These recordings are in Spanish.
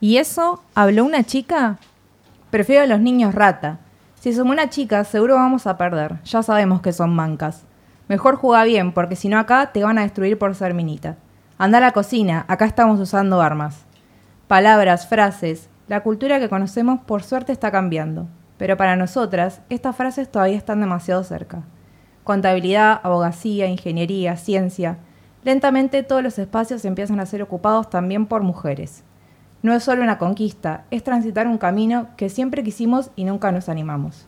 ¿Y eso? ¿Habló una chica? Prefiero a los niños rata. Si somos una chica, seguro vamos a perder. Ya sabemos que son mancas. Mejor juega bien, porque si no acá te van a destruir por ser minita. Anda a la cocina, acá estamos usando armas. Palabras, frases, la cultura que conocemos por suerte está cambiando. Pero para nosotras, estas frases todavía están demasiado cerca. Contabilidad, abogacía, ingeniería, ciencia. Lentamente todos los espacios empiezan a ser ocupados también por mujeres. No es solo una conquista, es transitar un camino que siempre quisimos y nunca nos animamos.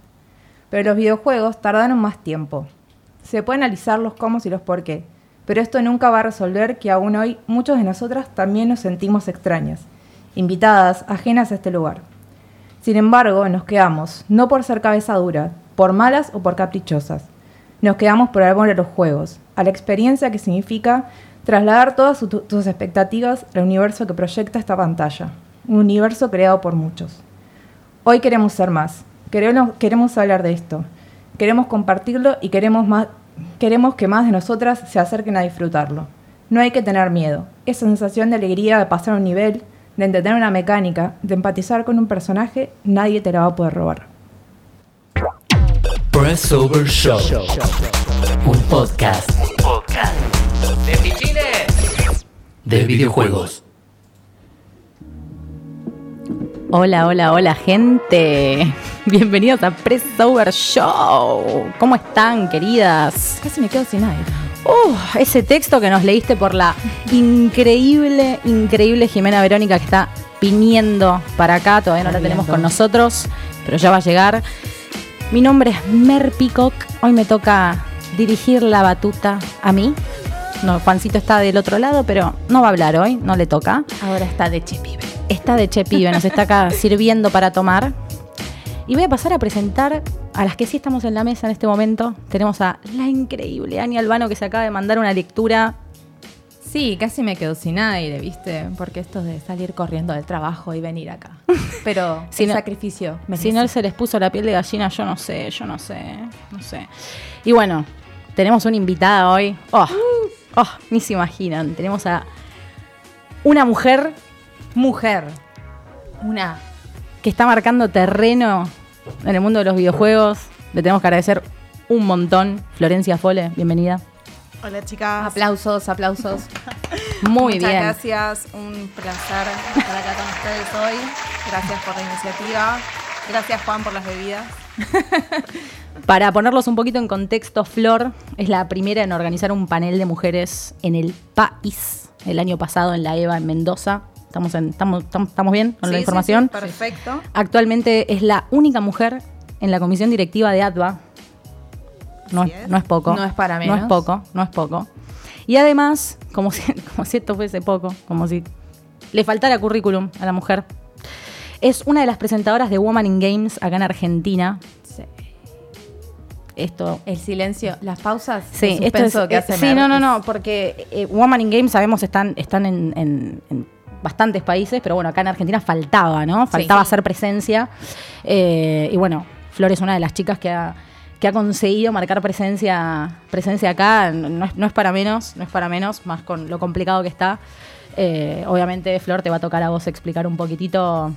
Pero los videojuegos tardaron más tiempo. Se puede analizar los cómo y los por qué, pero esto nunca va a resolver que aún hoy muchos de nosotras también nos sentimos extrañas, invitadas, ajenas a este lugar. Sin embargo, nos quedamos, no por ser cabeza dura, por malas o por caprichosas. Nos quedamos por el amor a los juegos, a la experiencia que significa trasladar todas tus expectativas al universo que proyecta esta pantalla, un universo creado por muchos. Hoy queremos ser más, queremos, queremos hablar de esto, queremos compartirlo y queremos, más, queremos que más de nosotras se acerquen a disfrutarlo. No hay que tener miedo, esa sensación de alegría de pasar un nivel, de entender una mecánica, de empatizar con un personaje, nadie te la va a poder robar. Press Over Show, un podcast. De pichines de videojuegos. Hola, hola, hola gente. Bienvenidos a Press Over Show. ¿Cómo están, queridas? Casi me quedo sin aire. Uh, ese texto que nos leíste por la increíble, increíble Jimena Verónica que está viniendo para acá. Todavía no la tenemos con nosotros, pero ya va a llegar. Mi nombre es Mer Peacock. Hoy me toca dirigir la batuta a mí. No, Juancito está del otro lado, pero no va a hablar hoy, no le toca. Ahora está de chepibe. Está de chepibe, nos está acá sirviendo para tomar. Y voy a pasar a presentar a las que sí estamos en la mesa en este momento. Tenemos a la increíble Ani Albano que se acaba de mandar una lectura. Sí, casi me quedo sin aire, ¿viste? Porque esto de salir corriendo del trabajo y venir acá. Pero Si el no- sacrificio. Si no se les puso la piel de gallina, yo no sé, yo no sé, no sé. Y bueno, tenemos una invitada hoy. Oh, oh, ni se imaginan. Tenemos a una mujer Mujer. Una. que está marcando terreno en el mundo de los videojuegos. Le tenemos que agradecer un montón. Florencia Fole, bienvenida. Hola chicas. Aplausos, aplausos. Muy Muchas bien. gracias, un placer estar acá con ustedes hoy. Gracias por la iniciativa. Gracias Juan por las bebidas. Para ponerlos un poquito en contexto, Flor es la primera en organizar un panel de mujeres en el país el año pasado en la EVA en Mendoza. ¿Estamos, en- estamos, estamos, bien con Sí, la información? sí, perfecto. Actualmente es la única mujer en la comisión directiva de ATVA. No, es, es. no es poco. No es para No menos. es poco, no es poco. Y además, como si, como si esto fuese poco, como si le faltara currículum a la mujer, es una de las presentadoras de Woman in Games acá en Argentina. Esto El silencio, las pausas. Sí, el esto es, que eh, hace sí, no, no, no, porque eh, Woman in Games sabemos están, están en, en- en bastantes países, pero bueno, acá en Argentina faltaba, ¿no? Faltaba hacer presencia. Eh, y bueno, Flor es una de las chicas que ha, que ha conseguido marcar presencia, presencia acá. No es, no es para menos, no es para menos, más con lo complicado que está. Eh, obviamente, Flor, te va a tocar a vos explicar un poquitito.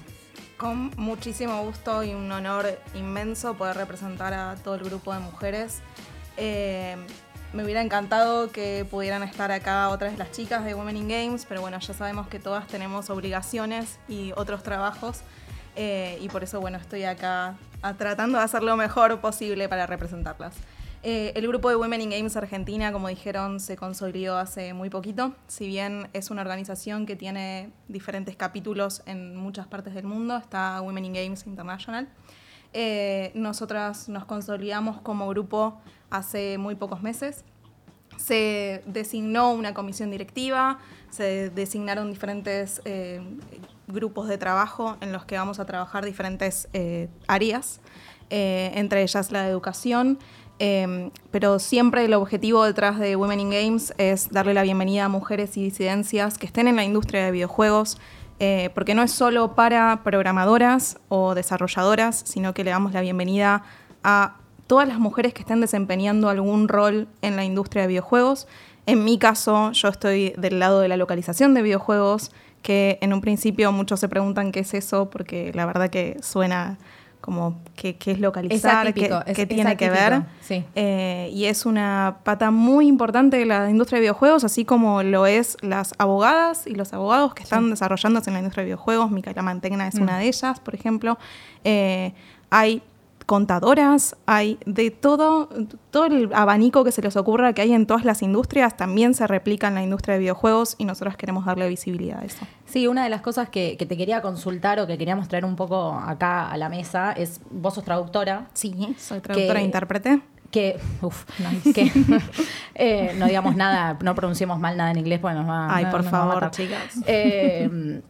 Con muchísimo gusto y un honor inmenso poder representar a todo el grupo de mujeres. Eh, me hubiera encantado que pudieran estar acá otras las chicas de Women in Games, pero bueno, ya sabemos que todas tenemos obligaciones y otros trabajos. eh, y por eso, bueno, estoy acá tratando de hacer lo mejor posible para representarlas. Eh, el grupo de Women in Games Argentina, como dijeron, se consolidó hace muy poquito. Si bien es una organización que tiene diferentes capítulos en muchas partes del mundo, está Women in Games International. Eh, nosotras nos consolidamos como grupo hace muy pocos meses. Se designó una comisión directiva, se designaron diferentes eh, grupos de trabajo en los que vamos a trabajar diferentes eh, áreas, eh, entre ellas la educación. Eh, pero siempre el objetivo detrás de Women in Games es darle la bienvenida a mujeres y disidencias que estén en la industria de videojuegos, eh, porque no es solo para programadoras o desarrolladoras, sino que le damos la bienvenida a todas las mujeres que estén desempeñando algún rol en la industria de videojuegos, En mi caso, yo estoy del lado de la localización de videojuegos, que en un principio muchos se preguntan qué es eso, porque la verdad que suena como qué, qué es localizar, qué, es- tiene que ver. sí. Eh, y es una pata muy importante de la industria de videojuegos, así como lo es las abogadas y los abogados que están desarrollándose en la industria de videojuegos. Micaela Mantegna es Mm. una de ellas, por ejemplo. Eh, hay contadoras, hay de todo, todo el abanico que se les ocurra que hay en todas las industrias, también se replica en la industria de videojuegos y nosotros queremos darle visibilidad a eso. Sí, una de las cosas que, que te quería consultar o que queríamos traer un poco acá a la mesa es, vos sos traductora, Sí, soy traductora Que- e intérprete. que, uf, que eh, no digamos nada, no pronunciemos mal nada en inglés porque nos va Ay, no- por favor, chicas. Eh,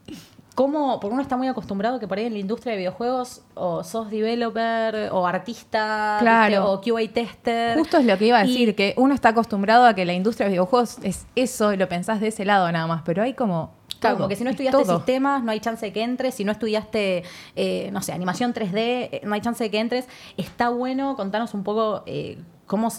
¿Cómo? Porque uno está muy acostumbrado que por ahí en la industria de videojuegos o sos developer o artista Claro. ¿viste? o QA tester. Justo es lo que iba a Y- decir, que uno está acostumbrado a que la industria de videojuegos es eso y lo pensás de ese lado nada más, pero hay como... Claro, todo, como que si no estudiaste todo. sistemas, no hay chance de que entres. Si no estudiaste, eh, no sé, animación 3D, eh, no hay chance de que entres. Está bueno contarnos un poco eh, cómo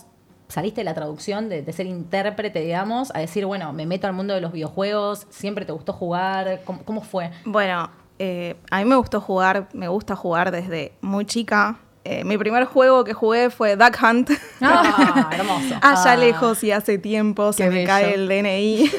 saliste de la traducción, de, ser intérprete, digamos, a decir, bueno, me meto al mundo de los videojuegos, siempre te gustó jugar. ¿Cómo, cómo fue? Bueno, eh, a mí me gustó jugar, me gusta jugar desde muy chica. Eh, mi primer juego que jugué fue Duck Hunt. Ah, hermoso. Allá Ah. lejos y hace tiempo se Qué me bello. cae el DNI.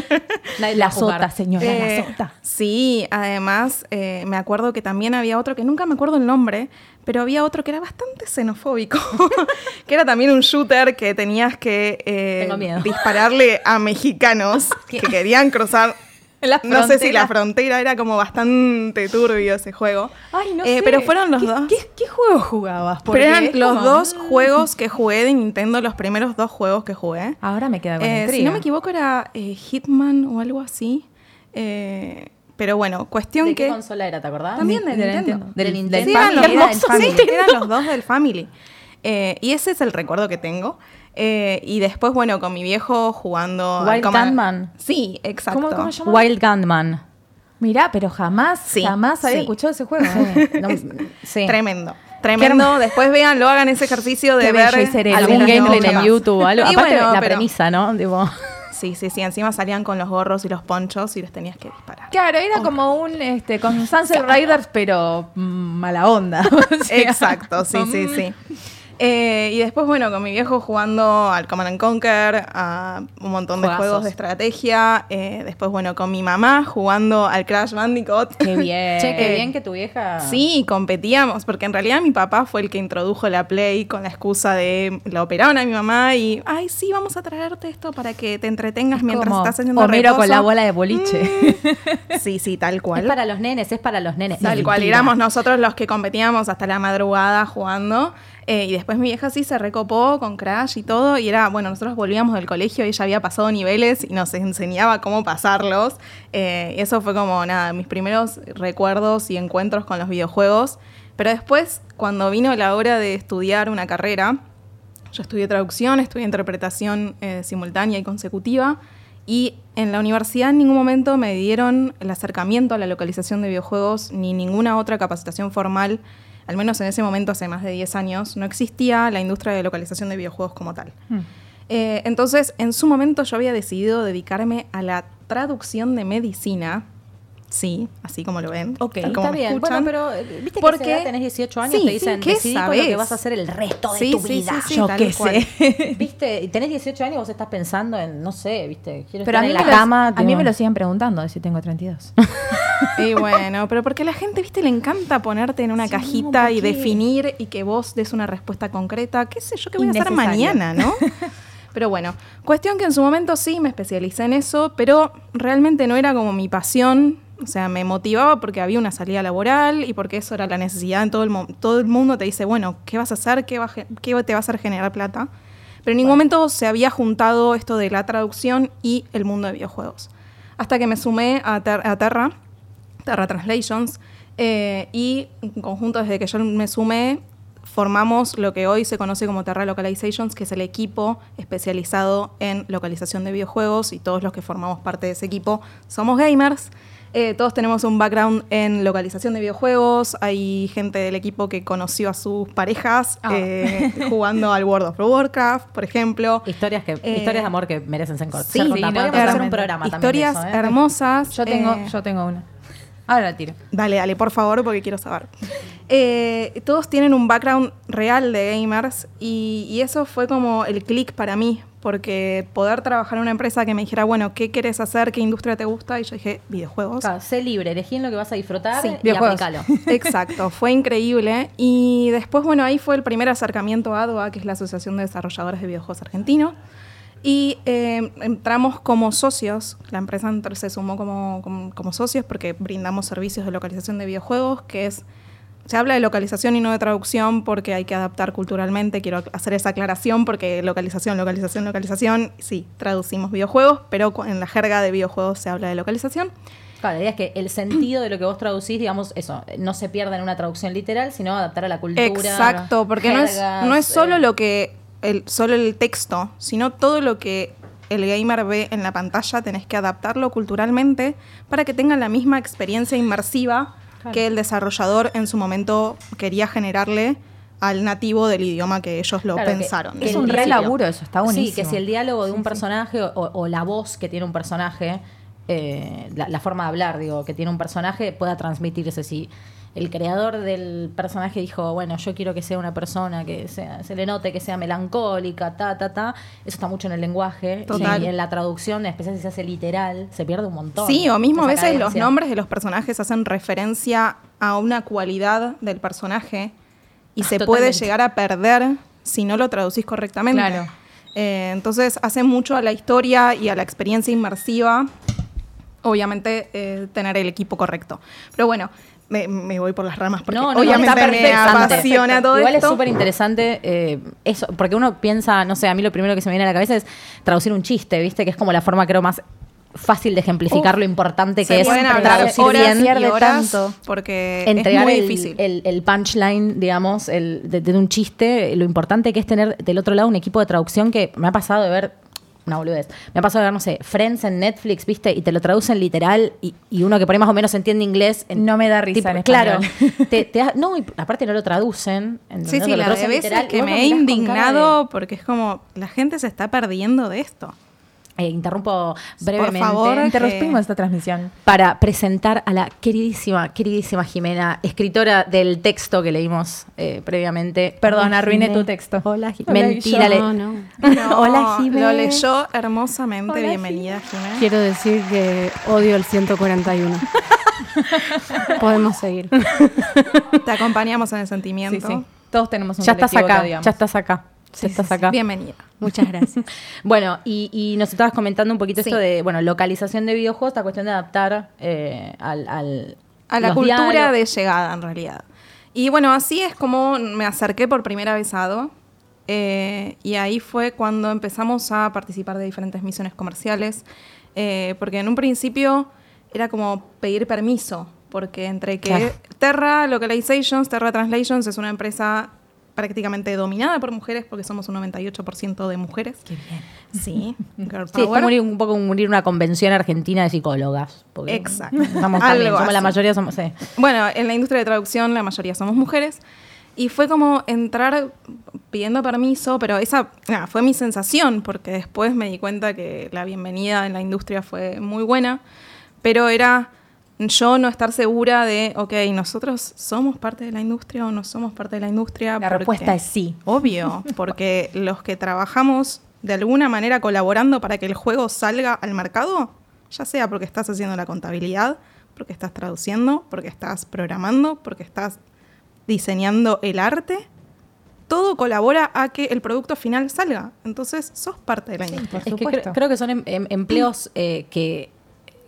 La va a jugar. sota, señora, Eh, la sota. sí, además eh, me acuerdo que también había otro que nunca me acuerdo el nombre, pero había otro que era bastante xenofóbico, que era también un shooter que tenías que eh, dispararle a mexicanos que querían cruzar. La no sé si la frontera era como bastante turbio ese juego. Ay, no Eh, sé. Pero fueron los ¿Qué, dos. ¿qué, qué juego jugabas? Pero Porque eran los como, dos mm, juegos que jugué de Nintendo, los primeros dos juegos que jugué. Ahora me queda con Eh, si no me equivoco era eh, Hitman o algo así. Eh, pero bueno, cuestión ¿De qué que... consola era, te acordás? También de de la Nintendo. Nintendo. Del Del Nintendo. Sí, Family, eran los, era del dos, Family. sí, eran los dos del Family. Eh, y ese es el recuerdo que tengo. Eh, y después, bueno, con mi viejo jugando... Wild Gunman. Sí, exacto. ¿Cómo- cómo se llama? Wild Gunman. Mirá, pero jamás, Sí, jamás había sí. escuchado ese juego. No, sí. Tremendo. Tremendo. Después véanlo, hagan ese ejercicio de Qué ver bello. Algún gameplay en. YouTube, algo. Y Aparte, bueno, la pero- premisa, ¿no? Tipo, Sí, sí, sí. Encima salían con los gorros y los ponchos y los tenías que disparar. Claro, era como un, este, con Sunset Riders, pero mm, mala onda. o sea, Exacto, sí, sí, mm, sí. Eh, y después, bueno, con mi viejo jugando al Command and Conquer, a un montón de juegos de estrategia. Eh, después, bueno, con mi mamá jugando al Crash Bandicoot. Qué bien. che, qué bien que tu vieja. Sí, competíamos, porque en realidad mi papá fue el que introdujo la Play con la excusa de la operaron a mi mamá y, ay, sí, vamos a traerte esto para que te entretengas mientras Como estás haciendo Homero con la bola de boliche. Sí, sí, tal cual. Es para los nenes, es para los nenes. Tal cual, éramos nosotros los que competíamos hasta la madrugada jugando. Eh, y después mi vieja sí se recopó con Crash y todo. Y era, bueno, nosotros volvíamos del colegio y ella había pasado niveles y nos enseñaba cómo pasarlos. Eh, eso fue como, nada, mis primeros recuerdos y encuentros con los videojuegos. Pero después, cuando vino la hora de estudiar una carrera, yo estudié traducción, estudié interpretación eh, simultánea y consecutiva. Y en la universidad en ningún momento me dieron el acercamiento a la localización de videojuegos ni ninguna otra capacitación formal. Al menos en ese momento, hace más de 10 años, no existía la industria de localización de videojuegos como tal. Eh, entonces, en su momento yo había decidido dedicarme a la traducción de medicina. Sí, así como lo ven. Ok, como Está bien, escuchan. bueno, pero eh, viste que Porque- edad tenés 18 años, Sí, te dicen, sí, ¿qué decidí con lo que vas a hacer el resto de Sí, tu vida. sí, sí, Yo qué sé. Viste, y tenés 18 años y vos estás pensando en, no sé, viste, quiero Pero estar a mí, en me la lo, cama. a mí me lo siguen preguntando de si tengo 32. Y bueno, pero porque a la gente, viste, le encanta ponerte en una Sí, cajita ¿por y definir y que vos des una respuesta concreta. ¿Qué sé yo qué voy a hacer mañana, no? Pero bueno, cuestión que en su momento sí me especialicé en eso, pero realmente no era como mi pasión. O sea, me motivaba porque había una salida laboral y porque eso era la necesidad. En todo el, todo el mundo te dice, bueno, ¿qué vas a hacer? ¿Qué, va qué te va a hacer generar plata? Pero en ningún momento se había juntado esto de la traducción y el mundo de videojuegos. Hasta que me sumé a, Ter- a Terra, Terra Translations, eh, y en conjunto desde que yo me sumé, formamos lo que hoy se conoce como Terra Localizations, que es el equipo especializado en localización de videojuegos, y todos los que formamos parte de ese equipo somos gamers. Eh, todos tenemos un background en localización de videojuegos. Hay gente del equipo que conoció a sus parejas Ah. eh, jugando al World of Warcraft, por ejemplo. Historias, que, Eh, historias de amor que merecen ser, cor- sí, sí, no, hacer un programa Historias también eso, ¿eh? hermosas. Yo tengo, eh, yo tengo una. Ahora la tiro. Dale, dale, por favor, porque quiero saber. Eh, todos tienen un background real de gamers y, y eso fue como el click para mí, porque poder trabajar en una empresa que me dijera, bueno, ¿qué quieres hacer? ¿Qué industria te gusta? Y yo dije, videojuegos. Claro, sé libre, elegí en lo que vas a disfrutar Sí, y videojuegos. aplicalo. Exacto, fue increíble. Y después, bueno, ahí fue el primer acercamiento a ADOA, que es la Asociación de Desarrolladores de Videojuegos Argentino. Y eh, entramos como socios, la empresa se sumó como, como, como socios porque brindamos servicios de localización de videojuegos, que es, se habla de localización y no de traducción porque hay que adaptar culturalmente, quiero hacer esa aclaración porque localización, localización, localización, sí, traducimos videojuegos, pero en la jerga de videojuegos se habla de localización. Claro, la idea es que el sentido de lo que vos traducís, digamos, eso, no se pierda en una traducción literal, sino adaptar a la cultura. Exacto, porque no es, no es solo eh, lo que el, solo el texto, sino todo lo que el gamer ve en la pantalla, tenés que adaptarlo culturalmente para que tenga la misma experiencia inmersiva Claro. que el desarrollador en su momento quería generarle al nativo del idioma que ellos lo Claro, pensaron. que Es un re laburo eso, está Sí, buenísimo. que si el diálogo de un personaje o, o la voz que tiene un personaje, eh, la, la forma de hablar, digo, que tiene un personaje, pueda transmitirse. Si el creador del personaje dijo, bueno, yo quiero que sea una persona que sea, se le note que sea melancólica, ta, ta, ta, eso está mucho en el lenguaje. Total. Y en la traducción, especialmente si se hace literal, se pierde un montón. Sí, o mismo a veces los nombres de los personajes hacen referencia a una cualidad del personaje y Ah, se totalmente. puede llegar a perder si no lo traducís correctamente. Claro. Eh, entonces hace mucho a la historia y a la experiencia inmersiva, obviamente, eh, tener el equipo correcto. Pero bueno, me, me voy por las ramas porque No, no, no, está me perfecto, apasiona perfecto. todo Igual esto. es súper interesante eh, eso, porque uno piensa, no sé, a mí lo primero que se me viene a la cabeza es traducir un chiste, ¿viste? Que es como la forma, creo, más fácil de ejemplificar lo importante que es traducir horas bien. y horas tanto. porque entregar es muy el, difícil. el- el punchline, digamos, el, de, de un chiste, lo importante que es tener del otro lado un equipo de traducción que me ha pasado de ver, una boludez, me ha pasado de ver, no sé, Friends en Netflix, ¿viste? Y te lo traducen literal y, y uno que por ahí más o menos entiende inglés. en- No me da risa en Claro, te, te da- no, y aparte no lo traducen. ¿entendés? Sí, Lo sí, la de veces literal, que me he indignado porque es como, la gente se está perdiendo de esto. Eh, interrumpo brevemente. favor, Interrumpimos esta transmisión. para presentar a la queridísima, queridísima Jimena, escritora del texto que leímos eh, previamente. Perdón, Hola, arruiné Jimé. tu texto. Hola, Jimé. Hola, Mentira. yo. le- No, no. No, Hola, Jimé. Lo leyó hermosamente. Hola, Bienvenida, Jimé. Quiero decir que odio el 141. Podemos seguir. Te acompañamos en el sentimiento. sí. Todos tenemos un Ya estás acá, odiamos. ya estás acá. Sí, ya estás sí, sí. acá. Bienvenida. Muchas gracias. Bueno, y, y nos estabas comentando un poquito esto de, bueno, localización de videojuegos, esta cuestión de adaptar eh, al, al- A la cultura diálogos. de llegada, en realidad. Y bueno, así es como me acerqué por primera vez a ADO. eh, y ahí fue cuando empezamos a participar de diferentes misiones comerciales. eh, porque en un principio era como pedir permiso. Porque entre que Claro. Terra Localizations, Terra Translations es una empresa prácticamente dominada por mujeres, porque somos un 98% de mujeres. Qué bien. Sí, girl Sí, es como un poco como unir una convención argentina de psicólogas. Exacto. Estamos Algo también, somos la mayoría somos, sí. Bueno, en la industria de traducción la mayoría somos mujeres. Y fue como entrar pidiendo permiso, pero esa fue mi sensación, porque después me di cuenta que la bienvenida en la industria fue muy buena, pero era yo no estar segura de, ok, nosotros somos parte de la industria o no somos parte de la industria. La porque- respuesta es sí. Obvio, porque los que trabajamos de alguna manera colaborando para que el juego salga al mercado, ya sea porque estás haciendo la contabilidad, porque estás traduciendo, porque estás programando, porque estás diseñando el arte, todo colabora a que el producto final salga. Entonces, sos parte de la industria. Por Es que supuesto. creo, creo que son em- em- empleos eh, que,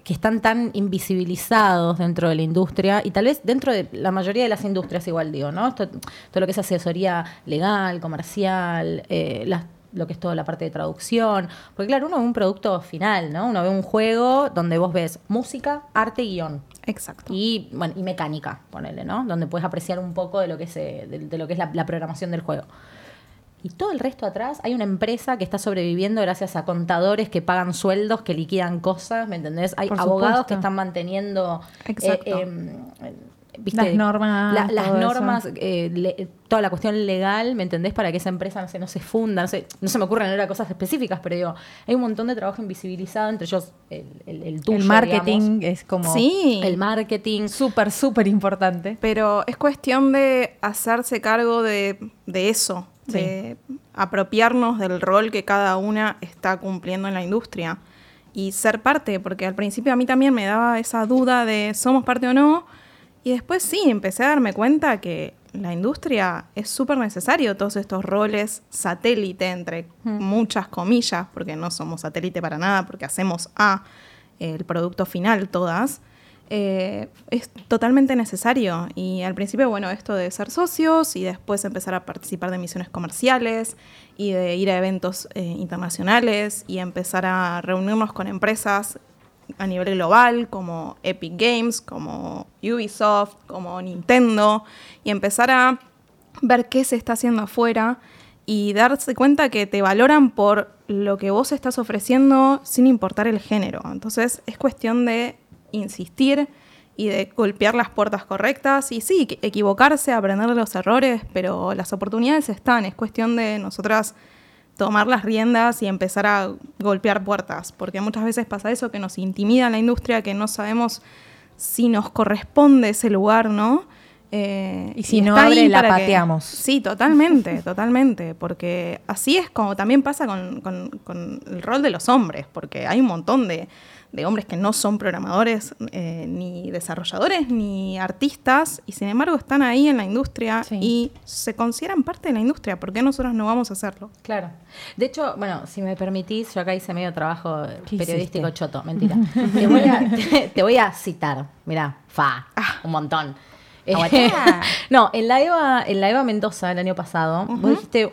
que están tan invisibilizados dentro de la industria y tal vez dentro de la mayoría de las industrias igual digo, ¿no? Esto- todo lo que es asesoría legal, comercial, eh, las- lo que es toda la parte de traducción. Porque claro, uno ve un producto final, ¿no? Uno ve un juego donde vos ves música, arte y guion. Exacto. Y, bueno, y mecánica, ponele, ¿no? Donde puedes apreciar un poco de lo que es, de, de lo que es la, la programación del juego. Y todo el resto atrás hay una empresa que está sobreviviendo gracias a contadores que pagan sueldos, que liquidan cosas, ¿me entendés? Hay Por abogados supuesto. que están manteniendo eh, Exacto. em, ¿viste? Las normas, La- las normas, eh, le- toda la cuestión legal, ¿me entendés? Para que esa empresa no se, no se funda, no, sé, no se me ocurren ahora cosas específicas, pero digo, hay un montón de trabajo invisibilizado, entre ellos el, el, el tuyo, el marketing digamos. es como Sí. el marketing. súper, súper importante. Pero es cuestión de hacerse cargo de, de eso, de apropiarnos del rol que cada una está cumpliendo en la industria y ser parte, porque al principio a mí también me daba esa duda de somos parte o no, y después sí, empecé a darme cuenta que la industria es súper necesario, todos estos roles satélite, entre muchas comillas, porque no somos satélite para nada, porque hacemos a el producto final todas, eh, es totalmente necesario. Y al principio, bueno, esto de ser socios y después empezar a participar de misiones comerciales y de ir a eventos eh, internacionales y empezar a reunirnos con empresas a nivel global como Epic Games, como Ubisoft, como Nintendo y empezar a ver qué se está haciendo afuera y darse cuenta que te valoran por lo que vos estás ofreciendo sin importar el género. Entonces es cuestión de insistir y de golpear las puertas correctas y sí, equivocarse, aprender de los errores, pero las oportunidades están, es cuestión de nosotras tomar las riendas y empezar a golpear puertas, porque muchas veces pasa eso, que nos intimida la industria, que no sabemos si nos corresponde ese lugar, ¿no? Eh, Y si no está ahí abre, la para que- pateamos. Sí, totalmente, totalmente, porque así es como también pasa con, con- con el rol de los hombres, porque hay un montón de, de hombres que no son programadores, eh, ni desarrolladores, ni artistas, y sin embargo están ahí en la industria Sí. y se consideran parte de la industria, ¿por qué nosotros no vamos a hacerlo? Claro. De hecho, bueno, si me permitís, yo acá hice medio trabajo ¿Qué periodístico hiciste? choto, mentira. te, voy a, te, te voy a citar, mirá, fa, Ah. un montón. No, en la Eva, en la Eva Mendoza el año pasado, vos dijiste,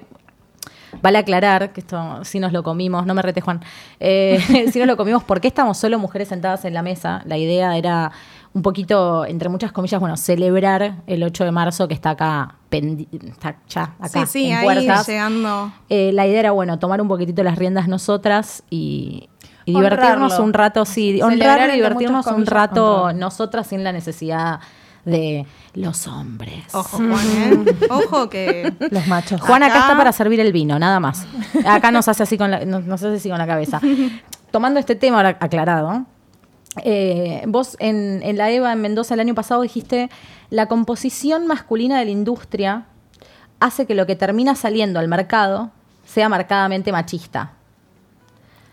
vale aclarar que esto sí nos lo comimos, no me rete Juan, eh, sí nos lo comimos porque estamos solo mujeres sentadas en la mesa. La idea era un poquito, entre muchas comillas, bueno, celebrar el 8 de marzo que está acá, está ya acá sí, sí, en ahí puertas. llegando. Eh, la idea era, bueno, tomar un poquitito las riendas nosotras y, divertirnos un rato, sí, Celebrar honrar y divertirnos un rato nosotras sin la necesidad de los hombres. Ojo, Juan, ¿eh? Ojo que... Los machos. Juan acá Acá- está para servir el vino, nada más. Acá nos hace así con la, nos, nos hace así con la cabeza. Tomando este tema ahora aclarado, eh, vos en, en la EVA en Mendoza el año pasado dijiste, la composición masculina de la industria hace que lo que termina saliendo al mercado sea marcadamente machista.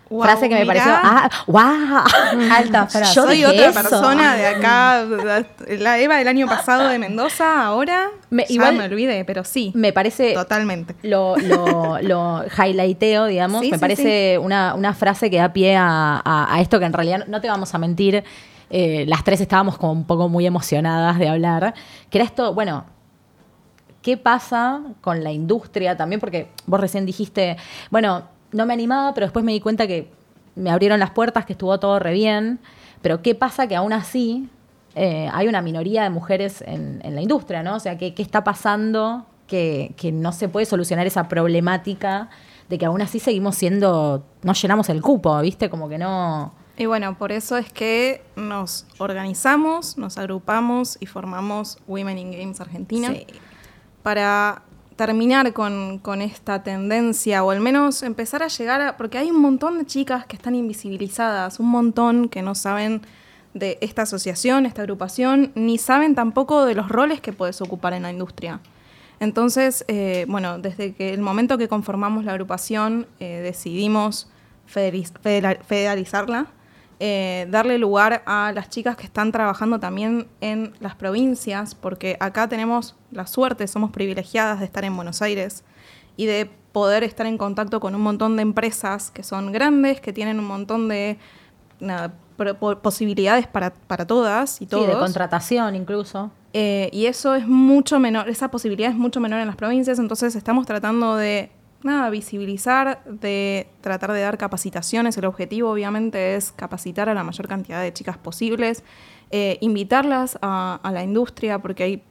Wow, frase que me mirá, pareció, ah, wow, Alta frase. Yo soy otra eso. persona de acá, la Eva del año pasado de Mendoza, ahora Me- ya igual- me olvidé, pero sí, Me parece totalmente. lo, lo, lo highlighteo, digamos. Sí, me sí, parece Una, una frase que da pie a, a- a esto que en realidad no te vamos a mentir. eh, las tres estábamos como un poco muy emocionadas de hablar. Que era esto, bueno, ¿qué pasa con la industria también? Porque vos recién dijiste, bueno, no me animaba, pero después me di cuenta que me abrieron las puertas, que estuvo todo re bien. Pero ¿qué pasa que aún así eh, hay una minoría de mujeres en, en la industria, ¿no? O sea, ¿qué, qué está pasando que, que no se puede solucionar esa problemática de que aún así seguimos siendo, no llenamos el cupo, ¿viste? Como que no... Y bueno, por eso es que nos organizamos, nos agrupamos y formamos Women in Games Argentina Sí. para terminar con, con esta tendencia o al menos empezar a llegar a... Porque hay un montón de chicas que están invisibilizadas, un montón que no saben de esta asociación, esta agrupación, ni saben tampoco de los roles que puedes ocupar en la industria. Entonces, eh, bueno, desde que el momento que conformamos la agrupación eh, decidimos federalizarla, eh, darle lugar a las chicas que están trabajando también en las provincias, porque acá tenemos la suerte, somos privilegiadas de estar en Buenos Aires y de poder estar en contacto con un montón de empresas que son grandes, que tienen un montón de nada, posibilidades para, para todas y Sí, todos. de contratación incluso. Eh, y eso es mucho menor, esa posibilidad es mucho menor en las provincias, entonces estamos tratando de nada, visibilizar, de tratar de dar capacitaciones. El objetivo obviamente es capacitar a la mayor cantidad de chicas posibles, eh, invitarlas a, la industria, porque hay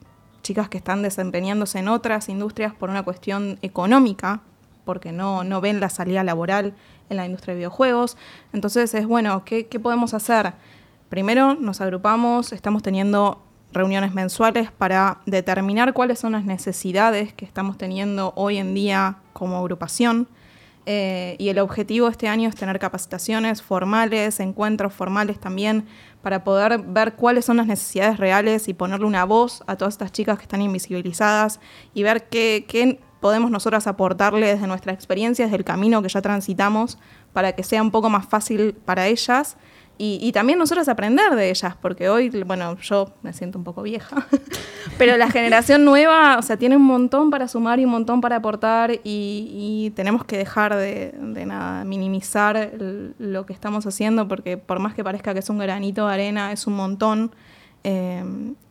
chicas que están desempeñándose en otras industrias por una cuestión económica, porque no, no ven la salida laboral en la industria de videojuegos. Entonces es bueno, ¿qué, qué podemos hacer? Primero nos agrupamos, estamos teniendo reuniones mensuales para determinar cuáles son las necesidades que estamos teniendo hoy en día como agrupación. Eh, y el objetivo este año es tener capacitaciones formales, encuentros formales también, para poder ver cuáles son las necesidades reales y ponerle una voz a todas estas chicas que están invisibilizadas y ver qué, qué podemos nosotras aportarle desde nuestra experiencia, desde el camino que ya transitamos, para que sea un poco más fácil para ellas y, y, también nosotros aprender de ellas, porque hoy, bueno, yo me siento un poco vieja, pero la generación nueva, o sea, tiene un montón para sumar y un montón para aportar y, y tenemos que dejar de, de nada, minimizar el, lo que estamos haciendo, porque por más que parezca que es un granito de arena, es un montón eh,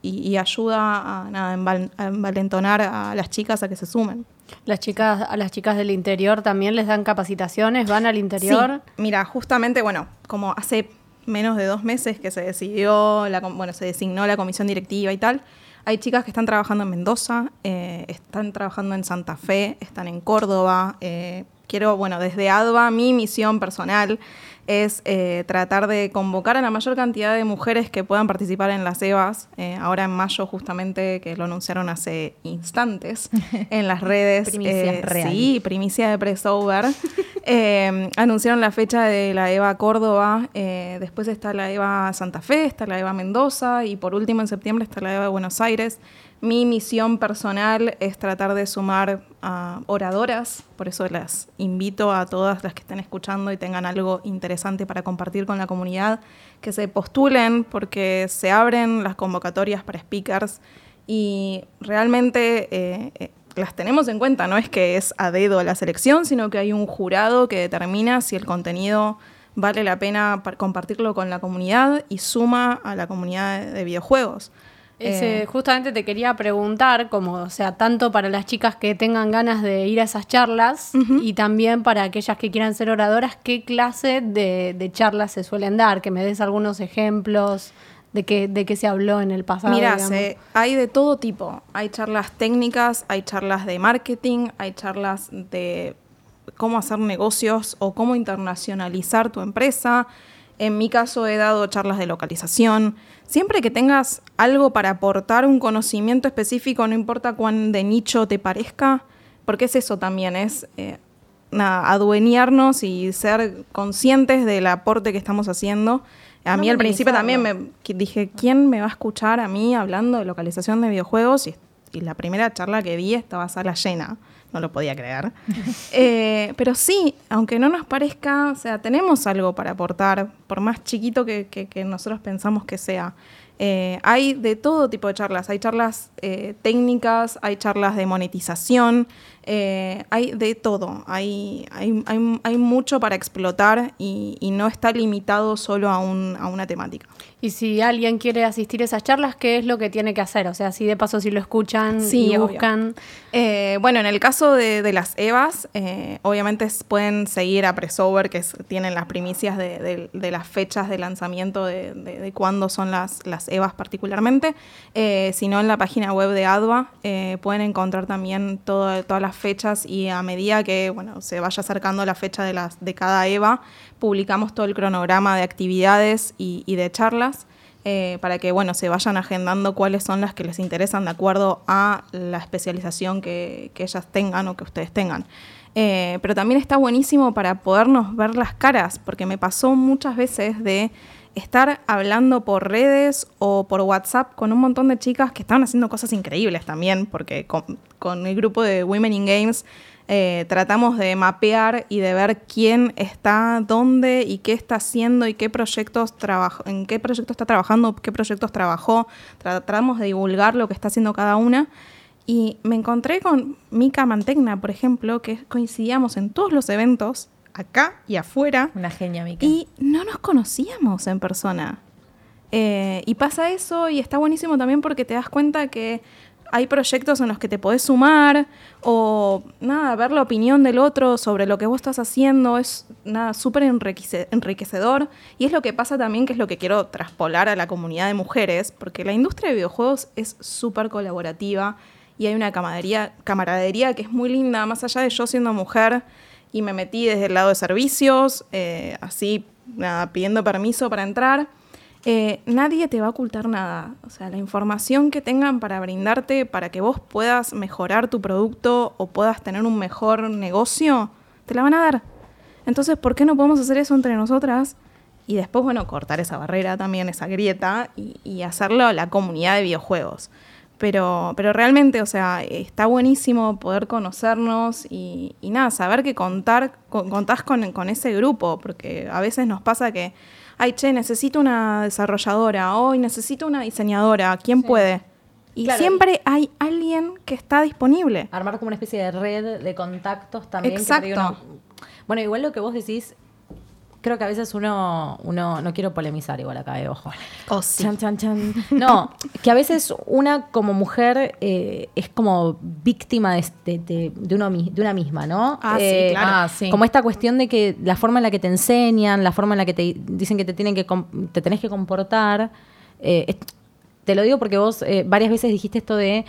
y, y, ayuda a, nada, enval, a envalentonar a las chicas a que se sumen. Las chicas, a las chicas del interior también les dan capacitaciones, van al interior. Sí, mira, justamente, bueno, como hace menos de dos meses que se decidió, la, bueno, se designó la comisión directiva y tal. Hay chicas que están trabajando en Mendoza, eh, están trabajando en Santa Fe, están en Córdoba. Eh, quiero, bueno, desde ADVA, mi misión personal es eh, tratar de convocar a la mayor cantidad de mujeres que puedan participar en las EVAs. Eh, ahora en mayo, justamente, que lo anunciaron hace instantes en las redes. primicia eh, real. Sí, primicia de Pressover. eh, anunciaron la fecha de la EVA Córdoba. después está la EVA Santa Fe, está la EVA Mendoza. Y por último, en septiembre, está la EVA de Buenos Aires. Mi misión personal es tratar de sumar a oradoras, por eso las invito a todas las que estén escuchando y tengan algo interesante para compartir con la comunidad, que se postulen porque se abren las convocatorias para speakers y realmente eh, eh, las tenemos en cuenta, no es que es a dedo la selección, sino que hay un jurado que determina si el contenido vale la pena par- compartirlo con la comunidad y suma a la comunidad de videojuegos. Ese, Eh, justamente te quería preguntar, como, o sea, tanto para las chicas que tengan ganas de ir a esas charlas y también para aquellas que quieran ser oradoras, ¿qué clase de, de charlas se suelen dar? Que me des algunos ejemplos de qué, de qué se habló en el pasado. Mira, hay de todo tipo. Hay charlas técnicas, hay charlas de marketing, hay charlas de cómo hacer negocios o cómo internacionalizar tu empresa. En mi caso he dado charlas de localización. Siempre que tengas algo para aportar un conocimiento específico, no importa cuán de nicho te parezca, porque es eso también, es eh, nada, adueñarnos y ser conscientes del aporte que estamos haciendo. A No mí al principio también me dije, ¿quién me va a escuchar a mí hablando de localización de videojuegos? Y, y la primera charla que vi estaba sala llena, no lo podía creer. Eh, pero sí, aunque no nos parezca, o sea, tenemos algo para aportar, por más chiquito que, que- que nosotros pensamos que sea. Eh, hay de todo tipo de charlas, hay charlas eh, técnicas, hay charlas de monetización, eh, hay de todo, hay, hay, hay- hay mucho para explotar y, y no está limitado solo a, un- a una temática. Y si alguien quiere asistir a esas charlas, ¿qué es lo que tiene que hacer? O sea, si de paso si lo escuchan Sí, y obvio. buscan... Eh, bueno, en el caso de, de las EVAs, eh, obviamente pueden seguir a Pressover, que es- tienen las primicias de, de- de las fechas de lanzamiento de, cuándo son las, las EVAs particularmente. Eh, si no, en la página web de ADVA pueden encontrar también todo- todas las fechas y a medida que bueno, se vaya acercando la fecha de, las, de cada EVA, publicamos todo el cronograma de actividades y, de charlas eh, para que bueno, se vayan agendando cuáles son las que les interesan de acuerdo a la especialización que, que ellas tengan o que ustedes tengan. Eh, pero también está buenísimo para podernos ver las caras, porque me pasó muchas veces de estar hablando por redes o por WhatsApp con un montón de chicas que estaban haciendo cosas increíbles también, porque con, con el grupo de Women in Games eh, tratamos de mapear y de ver quién está dónde y qué está haciendo y qué proyectos en qué proyecto está trabajando, qué proyectos trabajó. Tratamos de divulgar lo que está haciendo cada una. Y me encontré con Mika Mantegna, por ejemplo, que coincidíamos en todos los eventos, acá y afuera, Una genia, Mica. y no nos conocíamos en persona. Eh, y pasa eso y está buenísimo también porque te das cuenta que hay proyectos en los que te podés sumar o nada, ver la opinión del otro sobre lo que vos estás haciendo es nada súper enriquece- enriquecedor y es lo que pasa también que es lo que quiero traspolar a la comunidad de mujeres porque la industria de videojuegos es súper colaborativa y hay una camaradería, camaradería que es muy linda, más allá de yo siendo mujer y me metí desde el lado de servicios, eh, así, nada, pidiendo permiso para entrar. Eh, nadie te va a ocultar nada. O sea, la información que tengan para brindarte, para que vos puedas mejorar tu producto o puedas tener un mejor negocio, te la van a dar. Entonces, ¿por qué no podemos hacer eso entre nosotras? Y después, bueno, cortar esa barrera también, esa grieta, y, y hacerlo a la comunidad de videojuegos. Pero, pero realmente, o sea, está buenísimo poder conocernos y, y nada, saber que contar, con- contás con, con ese grupo, porque a veces nos pasa que, ay, che, necesito una desarrolladora, hoy necesito una diseñadora, ¿quién puede? Y Claro, siempre hay alguien que está disponible. Armar como una especie de red de contactos también. Exacto. bueno, igual lo que vos decís, creo que a veces uno, uno no quiero polemizar igual acá, eh, ojo. O sí. Chan, chan, chan. No, que a veces una como mujer eh, es como víctima de, de- de- de uno, de una misma, ¿no? Ah, sí, Eh, claro. Ah, sí. Como esta cuestión de que la forma en la que te enseñan, la forma en la que te dicen que te tienen que te tenés que comportar. eh, es- te lo digo porque vos eh, varias veces dijiste esto de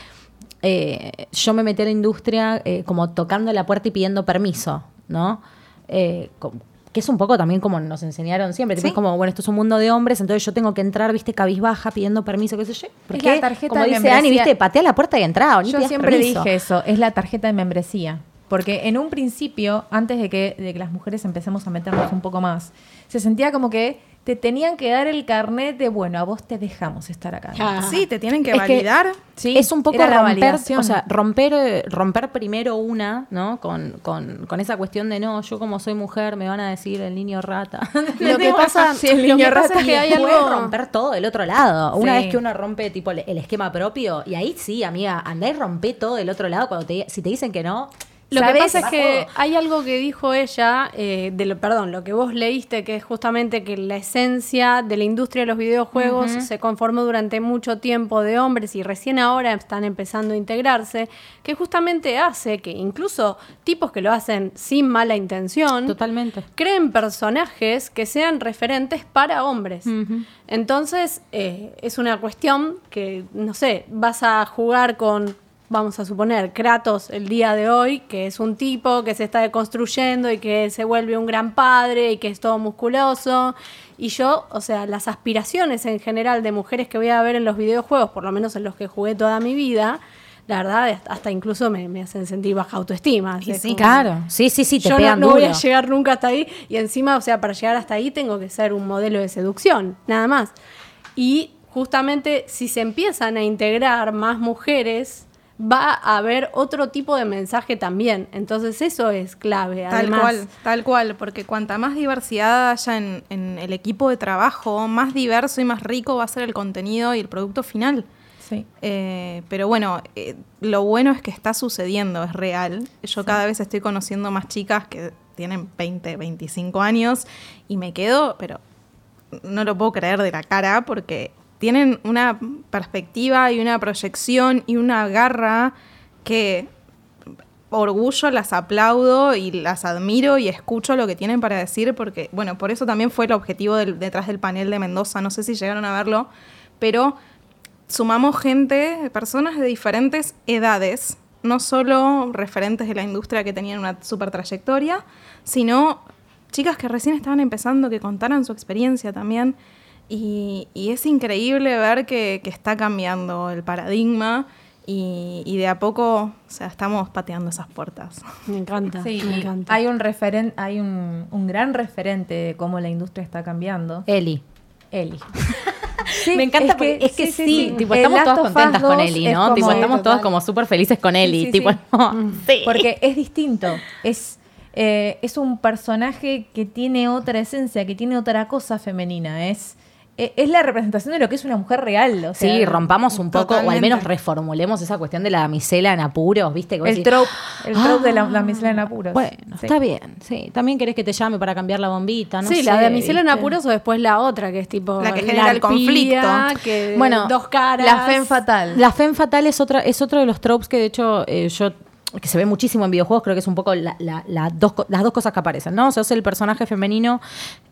eh, yo me metí a la industria eh, como tocando la puerta y pidiendo permiso, ¿no? Eh, que es un poco también como nos enseñaron siempre. Sí. Es como, bueno, esto es un mundo de hombres, entonces yo tengo que entrar, viste, cabizbaja, pidiendo permiso, qué sé yo. Es la tarjeta como de dice membresía. Ani, viste, patea la puerta y entra. Yo siempre permiso. dije eso, es la tarjeta de membresía. Porque en un principio, antes de que, de que las mujeres empecemos a meternos un poco más, se sentía como que te tenían que dar el carnet de, bueno, a vos te dejamos estar acá. Ah. Sí, te tienen que Es que- validar. Sí, es un poco era la romper, validación. o sea, romper, eh, romper primero una, ¿no? Con, con, con esa cuestión de no, yo como soy mujer me van a decir el niño rata. Lo que pasa, Sí, el lo niño que pasa rata es que hay algo romper todo del otro lado. Una vez que uno rompe tipo el, el esquema propio, y ahí sí, amiga, andá y rompe todo del otro lado cuando te, si te dicen que no. Lo que pasa es que hay algo que dijo ella, eh, de lo, perdón, lo que vos leíste, que es justamente que la esencia de la industria de los videojuegos se conformó durante mucho tiempo de hombres y recién ahora están empezando a integrarse, que justamente hace que incluso tipos que lo hacen sin mala intención, Totalmente. creen personajes que sean referentes para hombres. Entonces, eh, es una cuestión que, no sé, vas a jugar con, vamos a suponer, Kratos el día de hoy, que es un tipo que se está deconstruyendo y que se vuelve un gran padre y que es todo musculoso. Y yo, o sea, las aspiraciones en general de mujeres que voy a ver en los videojuegos, por lo menos en los que jugué toda mi vida, la verdad, hasta incluso me, me hacen sentir baja autoestima. Sí. como- Claro, sí, sí, sí, te yo no, voy a llegar nunca hasta ahí y encima, o sea, para llegar hasta ahí tengo que ser un modelo de seducción, nada más. Y justamente si se empiezan a integrar más mujeres, va a haber otro tipo de mensaje también. Entonces eso es clave. Tal cual, tal cual, porque cuanta más diversidad haya en, en el equipo de trabajo, más diverso y más rico va a ser el contenido y el producto final. Sí. Eh, pero bueno, eh, lo bueno es que está sucediendo, es real. Yo cada vez estoy conociendo más chicas que tienen 20, 25 años y me quedo, pero no lo puedo creer de la cara porque tienen una perspectiva y una proyección y una garra que orgullo, las aplaudo y las admiro y escucho lo que tienen para decir porque, bueno, por eso también fue el objetivo del- detrás del panel de Mendoza, no sé si llegaron a verlo, pero sumamos gente, personas de diferentes edades, no solo referentes de la industria que tenían una super trayectoria, sino chicas que recién estaban empezando, que contaran su experiencia también. Y, y es increíble ver que, que está cambiando el paradigma y, y de a poco, o sea, estamos pateando esas puertas. me encanta, Sí, me encanta. hay un referen hay un, un gran referente de cómo la industria está cambiando. Eli. Eli. me encanta porque es que sí, tipo, estamos todas contentas con 2 Eli, es ¿no? Tipo, estamos todas como súper felices con Eli. sí, tipo, sí. no, sí. Porque es distinto. Es, eh, es un personaje que tiene otra esencia, que tiene otra cosa femenina. Es, es la representación de lo que es una mujer real. o sea, Sí, rompamos un poco, o al menos reformulemos esa cuestión de la damisela en apuros, ¿viste? El trope, el trope de la, "Ah, la damisela en apuros. Bueno, Sí. está bien, sí. También querés que te llame para cambiar la bombita, no sí, sé, la de Misela en apuros o después la otra, que es tipo La que genera el conflicto. que Bueno, dos caras. La femme fatal. La femme fatal es otra, es otro de los tropes que de hecho eh, yo que se ve muchísimo en videojuegos, creo que es un poco la- la- la dos las dos cosas que aparecen, ¿no? O sea, es el personaje femenino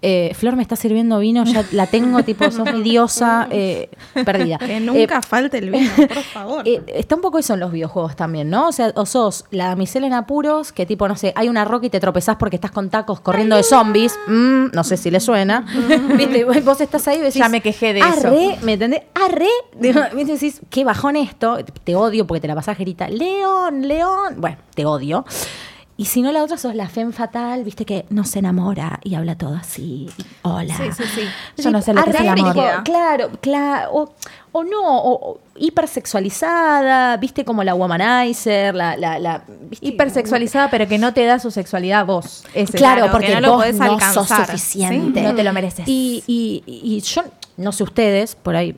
Eh, Flor me está sirviendo vino, ya la tengo, tipo, sos mi diosa, eh, perdida. Que Eh, nunca falte el vino, por favor. eh, está un poco eso en los videojuegos también, ¿no? O sea, o sos la damisela en apuros, que tipo, no sé, hay una roca y te tropezás porque estás con tacos corriendo de zombies. Mm, no sé si le suena. ¿Viste? Vos estás ahí y decís, Ya me quejé de eso. Arre, ¿me entendés? Arre. ¿viste? Decís, qué bajón esto. Te odio porque te la pasás grita, León, León. Bueno, te odio. Y si no, la otra sos la femme fatal, viste que no se enamora y habla todo así. y Hola. Sí, sí, sí. Yo no sé lo que es el amor. Claro, claro. O, o no, o, o hipersexualizada, viste como la womanizer, la. la, la ¿viste? Hipersexualizada, pero que no te da su sexualidad a vos. Ese Claro, Claro, porque que no lo vos podés no sos suficiente. ¿sí? No te lo mereces. Y, y- y yo, no sé ustedes, por ahí,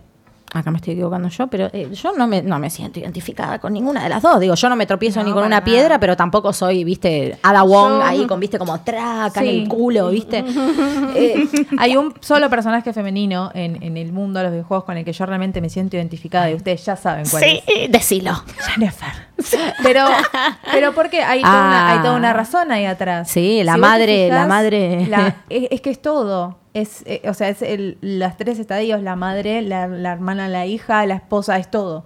acá me estoy equivocando yo, pero eh, yo no me, no me siento identificada con ninguna de las dos. Digo, yo no me tropiezo No, ni con una nada. piedra, pero tampoco soy, viste, Ada Wong Yo- ahí con, viste, como traca en Sí. el culo, viste. Eh, Hay un solo personaje femenino en, en el mundo de los videojuegos con el que yo realmente me siento identificada y ustedes ya saben cuál sí, es. decilo. Jennifer. Pero, pero porque hay toda, una, Ah. hay toda una razón ahí atrás. Sí, la madre- la madre- la- es, es que es todo. Es, eh, o sea, es el- las tres estadios, la madre, la, la hermana, la hija, la esposa, es todo.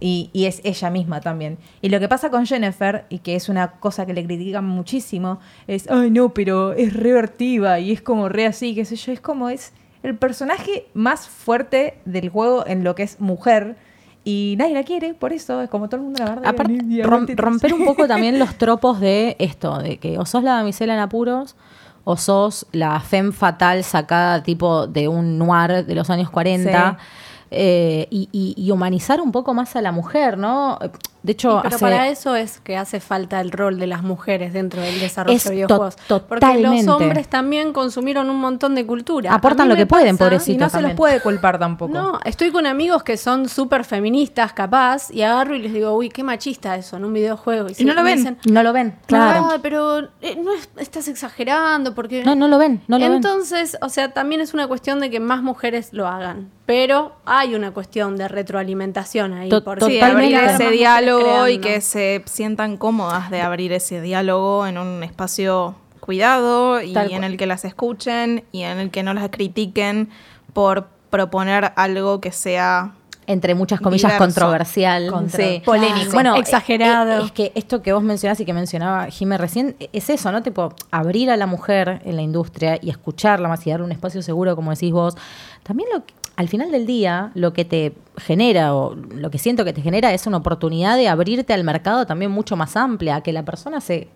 Y, y es ella misma también. Y lo que pasa con Jennifer, y que es una cosa que le critican muchísimo, es, ay no, pero es revertiva y es como re así, qué sé yo, es como es el personaje más fuerte del juego en lo que es mujer. Y nadie la quiere, por eso es como todo el mundo la verdad. Aparte, rom- romper un poco también los tropos de esto, de que o sos la damisela en apuros, o sos la femme fatal sacada tipo de un noir de los años 40. Sí. eh, y, y- y humanizar un poco más a la mujer, ¿no? De hecho, Pero hace- para eso es que hace falta el rol de las mujeres dentro del desarrollo Es de videojuegos. to- Porque los totalmente. hombres también consumieron un montón de cultura. Aportan lo que pueden, pobrecitos. Y no se los puede culpar tampoco. No, estoy con amigos que son súper feministas, capaz, y agarro y les digo, uy, qué machista eso en un videojuego. Y no lo ven. dicen, no lo ven, claro. "Ah, pero eh, no es- estás exagerando porque... No, no lo ven, no lo ven. Entonces, o sea, también es una cuestión de que más mujeres lo hagan. Pero hay una cuestión de retroalimentación ahí. To- porque Sí, Totalmente. más ese mujeres diálogo y que se sientan cómodas de abrir ese diálogo en un espacio cuidado y Tal en cual. el que las escuchen y en el que no las critiquen por proponer algo que sea entre muchas comillas, Diverso. controversial. Contra- sí. polémico. Bueno, Exagerado. eh, Es, que esto que vos mencionás y que mencionaba Jimé recién, es eso, ¿no? Tipo, abrir a la mujer en la industria y escucharla más y darle un espacio seguro, como decís vos. También lo que- al final del día, lo que te genera o lo que siento que te genera es una oportunidad de abrirte al mercado también mucho más amplia, que la persona se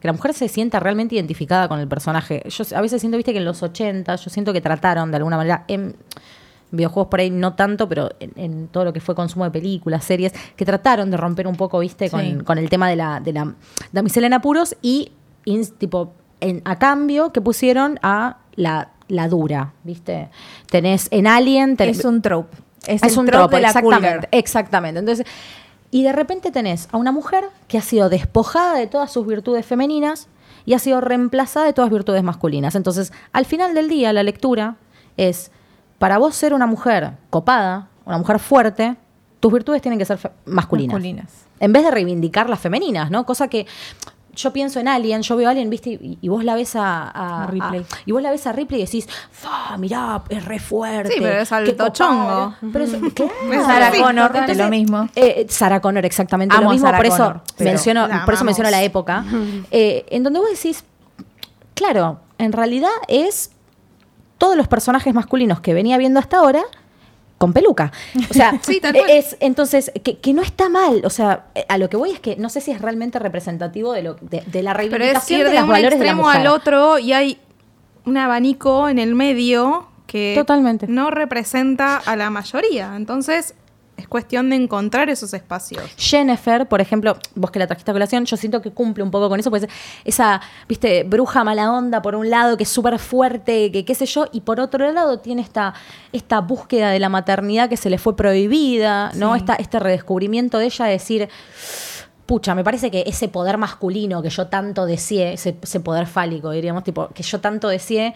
que la mujer se sienta realmente identificada con el personaje. Yo a veces siento, viste, que en los 80 yo siento que trataron de alguna manera en videojuegos por ahí no tanto, pero en, en todo lo que fue consumo de películas, series, que trataron de romper un poco, viste, con, Sí. con el tema de la, de la damisela en apuros y, tipo, en- a cambio que pusieron a la, la dura, viste. Tenés en Alien, Es un trope. Es, un trope de la exactamente, exactamente. Entonces, y de repente tenés a una mujer que ha sido despojada de todas sus virtudes femeninas y ha sido reemplazada de todas virtudes masculinas. Entonces, al final del día, la lectura es, para vos ser una mujer copada, una mujer fuerte, tus virtudes tienen que ser masculinas. Masculinas. En vez de reivindicar las femeninas, ¿no? Cosa que yo pienso en Alien, yo veo a Alien, ¿viste? Y, y vos la ves a, a- A Ripley. a- y vos la ves a Ripley y decís, ¡fa! Mirá, es re fuerte. Sí, pero es qué alto copada". chongo. Pero es, claro. Sarah Sí, Connor, lo mismo. Eh, Sarah Connor, exactamente Amo lo a mismo, Sarah por eso Connor, menciono, la por eso menciono la época. eh, en donde vos decís, claro, en realidad es todos los personajes masculinos que venía viendo hasta ahora con peluca. O sea, Sí, tal cual. es entonces que, que no está mal. O sea, a lo que voy es que no sé si es realmente representativo de lo de, de la Pero es reivindicación de de los un valores de la extremo mujer. al otro y hay un abanico en el medio que Totalmente. no representa a la mayoría. Entonces, es cuestión de encontrar esos espacios. Jennifer, por ejemplo, vos que la trajiste a colación, yo siento que cumple un poco con eso, pues esa, viste, bruja mala onda por un lado, que es súper fuerte, que qué sé yo, y por otro lado tiene esta, esta búsqueda de la maternidad que se le fue prohibida, ¿no? Esta, este redescubrimiento de ella de decir, pucha, me parece que ese poder masculino que yo tanto deseé, ese, ese poder fálico, diríamos, tipo, que yo tanto deseé,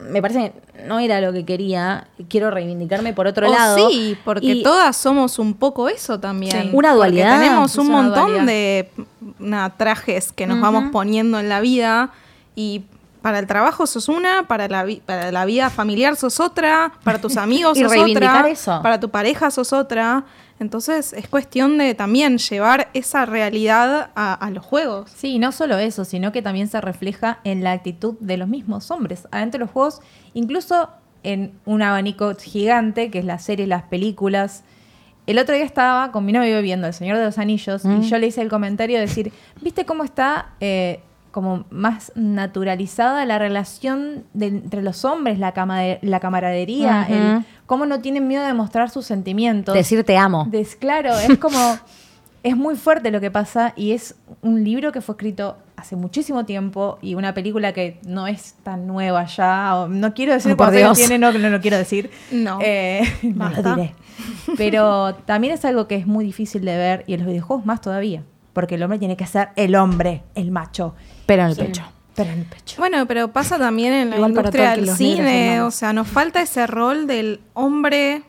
me parece que no era lo que quería, quiero reivindicarme por otro O lado. sí, porque Y- todas somos un poco eso también. Sí. Una Porque dualidad. tenemos un montón dualidad. de na, trajes que nos vamos poniendo en la vida y para el trabajo sos una, para la, para la vida familiar sos otra, para tus amigos Y sos reivindicar otra, eso. para tu pareja sos otra. Entonces es cuestión de también llevar esa realidad a, a los juegos. Sí, no solo eso, sino que también se refleja en la actitud de los mismos hombres. Adentro de los juegos, incluso en un abanico gigante, que es la serie, las películas. El otro día estaba con mi novio viendo El Señor de los Anillos Mm. y yo le hice el comentario de decir, ¿viste cómo está eh, como más naturalizada la relación de- entre los hombres, la, camade- la camaradería, el- cómo no tienen miedo de mostrar sus sentimientos? Decir te amo. Des- claro, es como. es muy fuerte lo que pasa y es un libro que fue escrito hace muchísimo tiempo y una película que no es tan nueva ya. o- no quiero decir Oh, por Dios. tiene, no, no lo quiero decir. No. Eh, no lo diré. Pero también es algo que es muy difícil de ver y en los videojuegos más todavía. Porque el hombre tiene que ser el hombre, el macho. Pero en el Sí. pecho. Pero en el pecho. Bueno, pero pasa también en la Igual industria del cine, o sea, nos falta ese rol del hombre,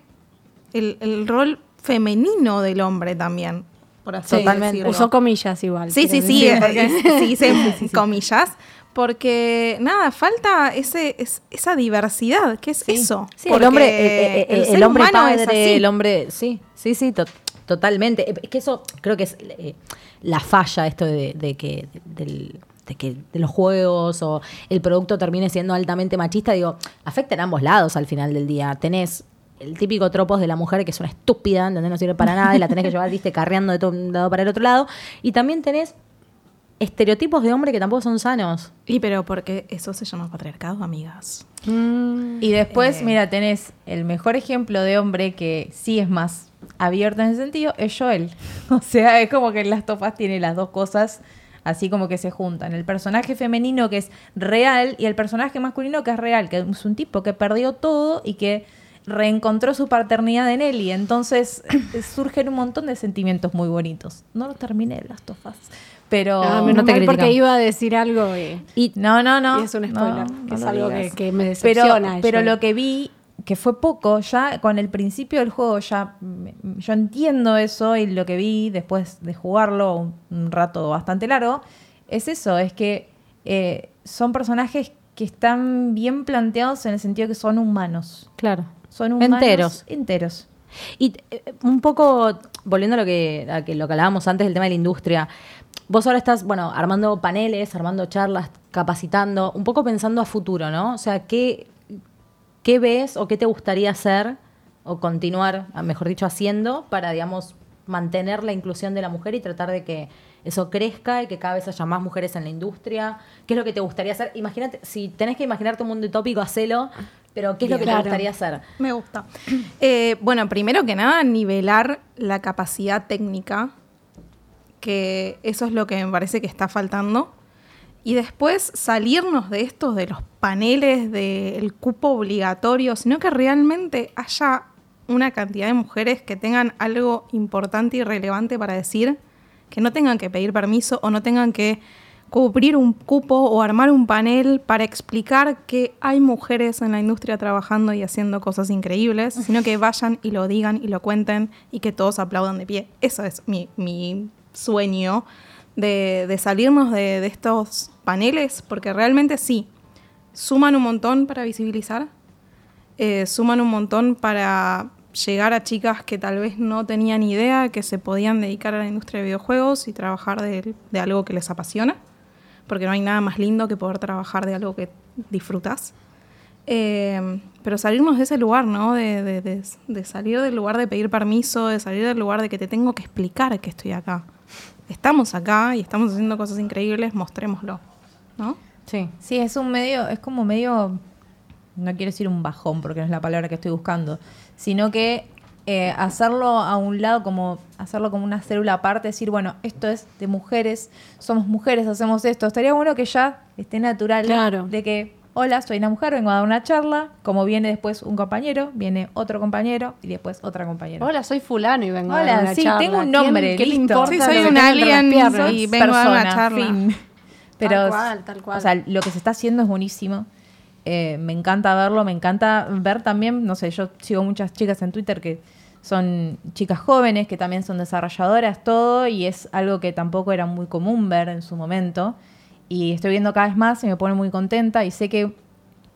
el, el rol femenino del hombre también, por así Totalmente. decirlo. Usó comillas igual. Sí, sí, sí, eh, sí, comillas, porque nada, falta ese, es- esa diversidad, ¿qué es eso? Sí, el hombre, eh, eh, el el, ser hombre es padre, así. el hombre, sí, sí, sí, to- totalmente. Eh, Es que eso creo que es eh, la falla esto de, de que del- de que de los juegos o el producto termine siendo altamente machista, digo, afecta en ambos lados al final del día. Tenés el típico tropos de la mujer que es una estúpida, ¿entendés? No sirve para nada y la tenés que llevar, viste, carreando de todo un lado para el otro lado. Y también tenés estereotipos de hombre que tampoco son sanos. Y pero porque eso se llama patriarcado, amigas. Mm, Y después, Eh. mira, tenés el mejor ejemplo de hombre que sí es más abierto en ese sentido, es Joel. O sea, es como que Las Tofas tiene las dos cosas así como que se juntan. El personaje femenino que es real y el personaje masculino que es real, que es un tipo que perdió todo y que reencontró su paternidad en él y entonces surgen un montón de sentimientos muy bonitos. No lo terminé Las Tofas, pero... no menos te mal porque iba a decir algo y, Y No, no, no. y es un no, spoiler. no es algo que, me Pero, decepciona. pero lo que vi, que fue poco, ya con el principio del juego, ya yo entiendo eso y lo que vi después de jugarlo un, un rato bastante largo, es eso, es que eh, son personajes que están bien planteados en el sentido que son humanos. claro. Son humanos Enteros. Enteros. Y eh, un poco, volviendo a lo que, a que lo que hablábamos antes del tema de la industria, vos ahora estás, bueno, armando paneles, armando charlas, capacitando, un poco pensando a futuro, ¿no? O sea, ¿qué, qué ves o qué te gustaría hacer o continuar, a- mejor dicho, haciendo para, digamos, mantener la inclusión de la mujer y tratar de que eso crezca y que cada vez haya más mujeres en la industria? ¿Qué es lo que te gustaría hacer? Imagínate, si tenés que imaginarte un mundo utópico, hacelo, pero ¿qué es lo que Claro. te gustaría hacer? Me gusta. Eh, bueno, primero que nada, nivelar la capacidad técnica, que eso es lo que me parece que está faltando. Y después salirnos de estos, de los paneles, del cupo obligatorio, sino que realmente haya una cantidad de mujeres que tengan algo importante y relevante para decir, que no tengan que pedir permiso o no tengan que cubrir un cupo o armar un panel para explicar que hay mujeres en la industria trabajando y haciendo cosas increíbles, sino que vayan y lo digan y lo cuenten y que todos aplaudan de pie. Eso es mi, mi sueño de, salirnos de, estos paneles, porque realmente sí, suman un montón para visibilizar, eh, suman un montón para llegar a chicas que tal vez no tenían idea que se podían dedicar a la industria de videojuegos y trabajar de, algo que les apasiona, porque no hay nada más lindo que poder trabajar de algo que disfrutas. Eh, pero salirnos de ese lugar, ¿no? De- de salir del lugar de pedir permiso, de salir del lugar de que te tengo que explicar que estoy acá. Estamos acá y estamos haciendo cosas increíbles, mostrémoslo, ¿no? Sí. Sí, es un medio, es como medio, no quiero decir un bajón porque no es la palabra que estoy buscando, sino que eh, hacerlo a un lado, como hacerlo como una célula aparte, decir, bueno, esto es de mujeres, somos mujeres, hacemos esto. Estaría bueno que ya esté natural Claro. de que, hola, soy una mujer, vengo a dar una charla, como viene después un compañero, viene otro compañero y después otra compañera. Hola, soy fulano y vengo a dar una sí, charla. tengo un ¿Quién- nombre, ¿Qué listo. Sí, soy un alien y vengo a dar una charla. fin. Pero, Tal cual, tal cual. O sea, lo que se está haciendo es buenísimo. Eh, me encanta verlo, me encanta ver también, no sé, yo sigo muchas chicas en Twitter que son chicas jóvenes, que también son desarrolladoras, todo, y es algo que tampoco era muy común ver en su momento. Y estoy viendo cada vez más y me pone muy contenta y sé que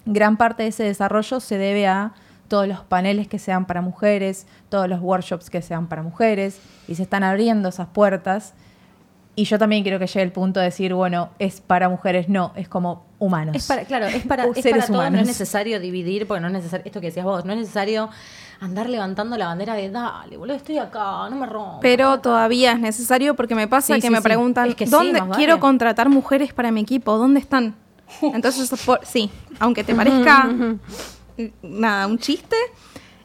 gran parte de ese desarrollo se debe a todos los paneles que sean para mujeres, todos los workshops que sean para mujeres y se están abriendo esas puertas. Y yo también quiero que llegue el punto de decir, bueno, es para mujeres, no, es como humanos. Es para, claro, es para, es Seres para todos, no es necesario dividir, porque no es necesario, esto que decías vos, no es necesario andar levantando la bandera de dale, boludo, estoy acá, no me rompas. Pero todavía es necesario porque me pasa Sí, que sí, me sí. preguntan, Es que sí, ¿dónde vale. quiero contratar mujeres para mi equipo? ¿Dónde están? Entonces, por- sí, aunque te parezca nada, un chiste,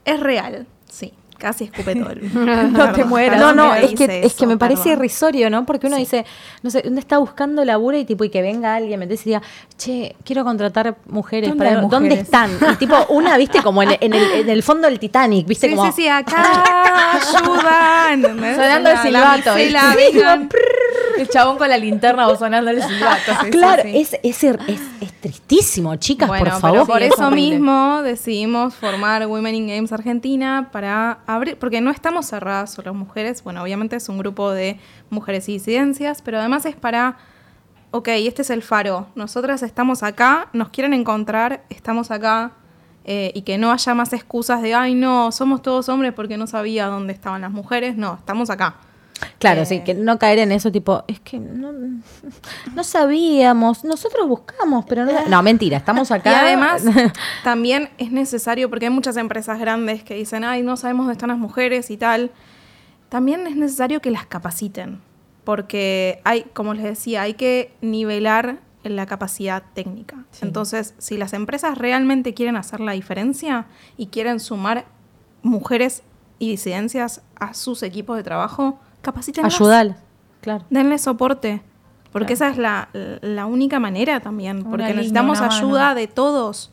es real. Sí, casi escupe todo. el- No te mueras. No, no, es que, es que me parece perdón. irrisorio, ¿no? Porque uno dice, no sé, uno está buscando laburo y tipo, y que venga alguien, me diga, che, quiero contratar mujeres. ¿Dónde para hay ¿Dónde mujeres? están? Y tipo, una, viste, como en, en el, en el fondo del Titanic, viste, Sí, como. sí, sí, acá ayuda. ¿entendés? Sonando el La- silbato. El chabón con la linterna o sonando el silbato. sí, Claro. Es, es, es, es tristísimo, chicas, Bueno, por pero favor. por eso horrible. mismo decidimos formar Women in Games Argentina para abrir, porque no estamos cerradas solo mujeres, bueno, obviamente es un grupo de mujeres y disidencias, pero además es para, ok, este es el faro, nosotras estamos acá, nos quieren encontrar, estamos acá, eh, y que no haya más excusas de, ay, no, somos todos hombres porque no sabía dónde estaban las mujeres, no, estamos acá. Claro, Eh, sí, que no caer en eso tipo, es que no, no sabíamos, nosotros buscamos, pero no... No, mentira, estamos acá. Y además, también es necesario, porque hay muchas empresas grandes que dicen, ay, no sabemos dónde están las mujeres y tal. También es necesario que las capaciten, porque hay, como les decía, hay que nivelar la capacidad técnica. Entonces, si las empresas realmente quieren hacer la diferencia y quieren sumar mujeres y disidencias a sus equipos de trabajo, capacítenlas. Ayudar, claro. Denle soporte. Porque esa es la, la única manera también. Una Porque línea, necesitamos mano. ayuda de todos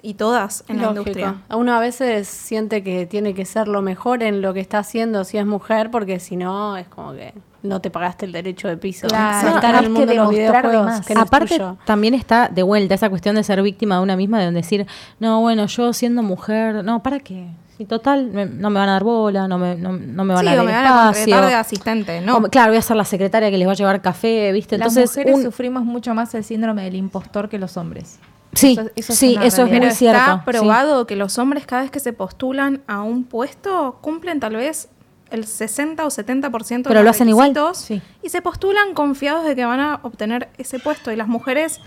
y todas en la Lógico. industria. A Uno a veces siente que tiene que ser lo mejor en lo que está haciendo si es mujer, porque si no, es como que no te pagaste el derecho de piso. Claro. de estar No, en el que mundo de los videojuegos. que no es Aparte, tuyo. también está de vuelta esa cuestión de ser víctima de una misma, de decir, no, bueno, yo siendo mujer, no, ¿para qué? Si total, me- no me van a dar bola, no me, no, no me van Sí, a dar o me van a contratar de asistente, ¿no? O claro, voy a ser la secretaria que les va a llevar café, ¿viste? Las Entonces, mujeres un- sufrimos mucho más el síndrome del impostor que los hombres. sí, eso- eso es sí, una eso es muy Pero cierto. está sí. probado que los hombres cada vez que se postulan a un puesto cumplen tal vez el 60 o 70% de Pero los lo hacen igual. Sí. y se postulan confiados de que van a obtener ese puesto y las mujeres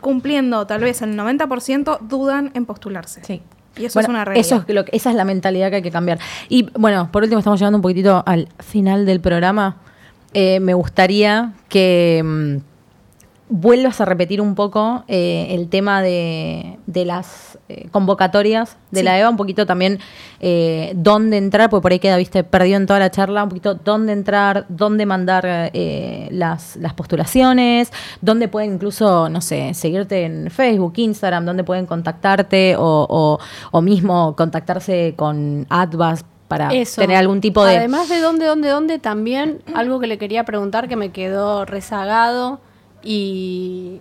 cumpliendo tal vez el 90% dudan en postularse. Sí. Y eso Bueno, es una realidad. eso es lo que- esa es la mentalidad que hay que cambiar. Y bueno, por último, estamos llegando un poquitito al final del programa. Eh, me gustaría que mm, vuelvas a repetir un poco eh, el tema de, de las eh, convocatorias de la EVA, un poquito también eh, dónde entrar, porque por ahí queda, viste, perdido en toda la charla, un poquito dónde entrar, dónde mandar eh, las, las postulaciones, dónde pueden incluso, no sé, seguirte en Facebook, Instagram, dónde pueden contactarte o, o- o mismo contactarse con Advas para Eso. tener algún tipo de... Además de dónde, dónde, dónde, también algo que le quería preguntar que me quedó rezagado y.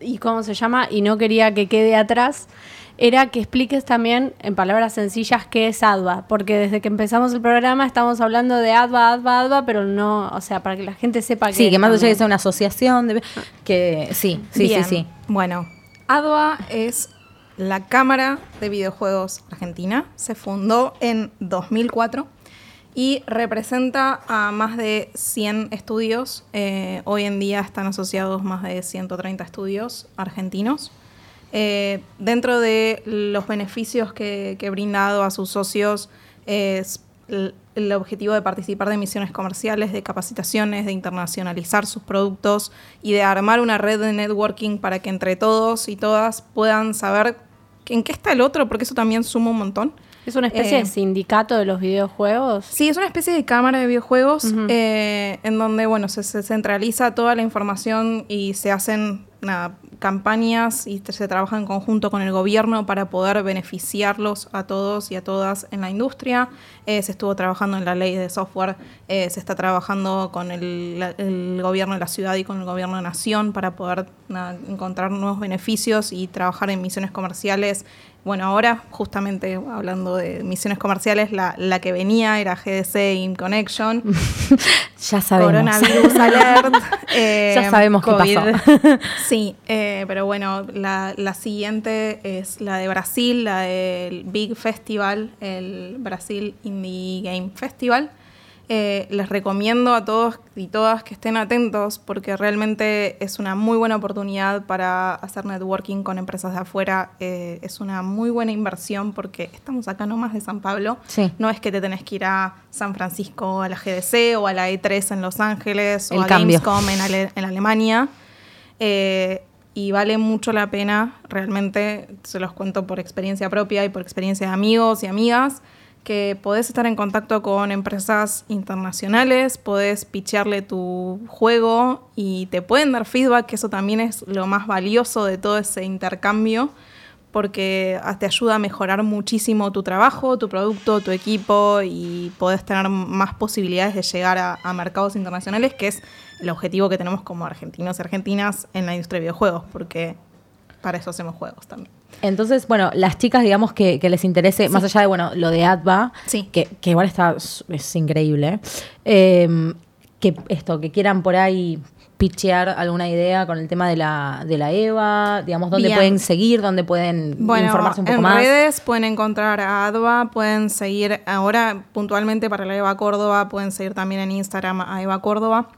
y ¿Cómo se llama? Y no quería que quede atrás. Era que expliques también en palabras sencillas qué es ADVA, porque desde que empezamos el programa estamos hablando de ADVA, ADVA, ADVA, pero no, o sea, para que la gente sepa que Sí, que más allá de que sea una asociación, de- que sí, sí, Bien. sí, sí. Bueno, ADVA es la Cámara de Videojuegos Argentina. Se fundó en 2004 y representa a más de 100 estudios. Eh, hoy en día están asociados más de 130 estudios argentinos. Eh, dentro de los beneficios que, que brinda ADVA a sus socios es el, el objetivo de participar de misiones comerciales, de capacitaciones, de internacionalizar sus productos y de armar una red de networking para que entre todos y todas puedan saber en qué está el otro, porque eso también suma un montón. Es una especie Eh, de sindicato de los videojuegos. Sí, es una especie de cámara de videojuegos eh, en donde bueno se, se centraliza toda la información y se hacen nada, campañas y se trabaja en conjunto con el gobierno para poder beneficiarlos a todos y a todas en la industria. Eh, se estuvo trabajando en la ley de software, eh, se está trabajando con el, la- el gobierno de la ciudad y con el gobierno de nación para poder encontrar nuevos beneficios y trabajar en misiones comerciales. Bueno, ahora justamente hablando de misiones comerciales, la, la que venía era GDC In Connection. Ya sabemos. Coronavirus alert. eh, Ya sabemos qué COVID. pasó. Sí, eh, pero bueno, la, la siguiente es la de Brasil, la del Big Festival, el Brasil Indie Game Festival. Eh, les recomiendo a todos y todas que estén atentos porque realmente es una muy buena oportunidad para hacer networking con empresas de afuera. Eh, es una muy buena inversión porque estamos acá nomás de San Pablo. Sí. No es que te tenés que ir a San Francisco, a la GDC o a la E3 en Los Ángeles El o a cambio. Gamescom en, Ale- en Alemania. Eh, y vale mucho la pena, realmente, se los cuento por experiencia propia y por experiencia de amigos y amigas, que podés estar en contacto con empresas internacionales, podés pitchearle tu juego y te pueden dar feedback, eso también es lo más valioso de todo ese intercambio, porque ah, te ayuda a mejorar muchísimo tu trabajo, tu producto, tu equipo y podés tener más posibilidades de llegar a, a mercados internacionales, que es el objetivo que tenemos como argentinos y argentinas en la industria de videojuegos, porque para eso hacemos juegos también. Entonces, bueno, las chicas, digamos, que, que les interese, más allá de, bueno, lo de ADVA, Sí. que, que igual está, es increíble, eh, que esto, que quieran por ahí pitchear alguna idea con el tema de la, de la EVA, digamos, dónde Bien. pueden seguir, dónde pueden Bueno, informarse un poco en más. redes pueden encontrar a ADVA, pueden seguir ahora puntualmente para la EVA Córdoba, pueden seguir también en Instagram a EVA Córdoba.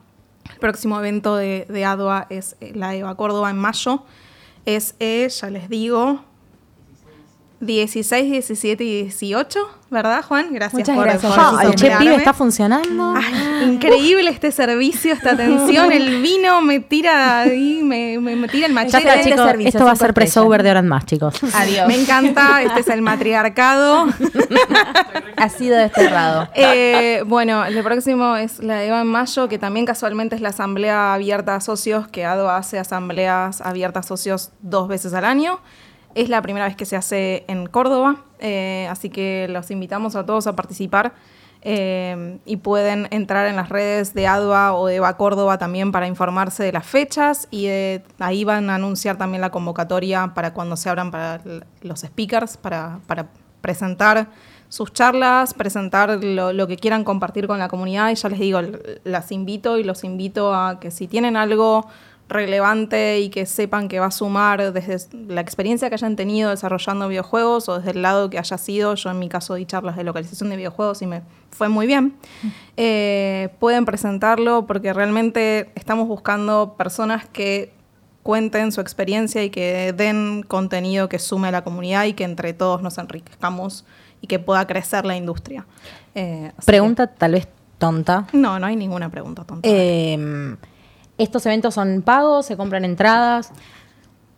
El próximo evento de, de ADVA es eh, la EVA Córdoba en mayo. Es, eh, ya les digo, 16, 17 y 18, ¿verdad, Juan? Gracias Muchas por, gracias, por. Ah, el Che. Pibe está funcionando. Ay, increíble este servicio, esta atención. El vino me tira ahí, me, me, me tira el machete. está, chicos. servicio, Esto va a ser pre-sober estrellas. de ahora en más, chicos. Adiós. Me encanta, este es el matriarcado. Ha sido desterrado. Eh, bueno, el próximo es la de Eva en mayo, que también casualmente es la asamblea abierta a socios, que ADO hace asambleas abiertas a socios dos veces al año. Es la primera vez que se hace en Córdoba, eh, así que los invitamos a todos a participar eh, y pueden entrar en las redes de ADVA o de EVA Córdoba también para informarse de las fechas y de- ahí van a anunciar también la convocatoria para cuando se abran para los speakers, para, presentar sus charlas, presentar lo, lo que quieran compartir con la comunidad y ya les digo, las invito y los invito a que si tienen algo relevante y que sepan que va a sumar desde la experiencia que hayan tenido desarrollando videojuegos o desde el lado que haya sido, yo en mi caso di charlas de localización de videojuegos y me fue muy bien, eh, pueden presentarlo porque realmente estamos buscando personas que cuenten su experiencia y que den contenido que sume a la comunidad y que entre todos nos enriquezcamos y que pueda crecer la industria. Eh, Pregunta tal vez tonta. que- no, no hay ninguna pregunta tonta. Eh, ¿Estos eventos son pagos? ¿Se compran entradas?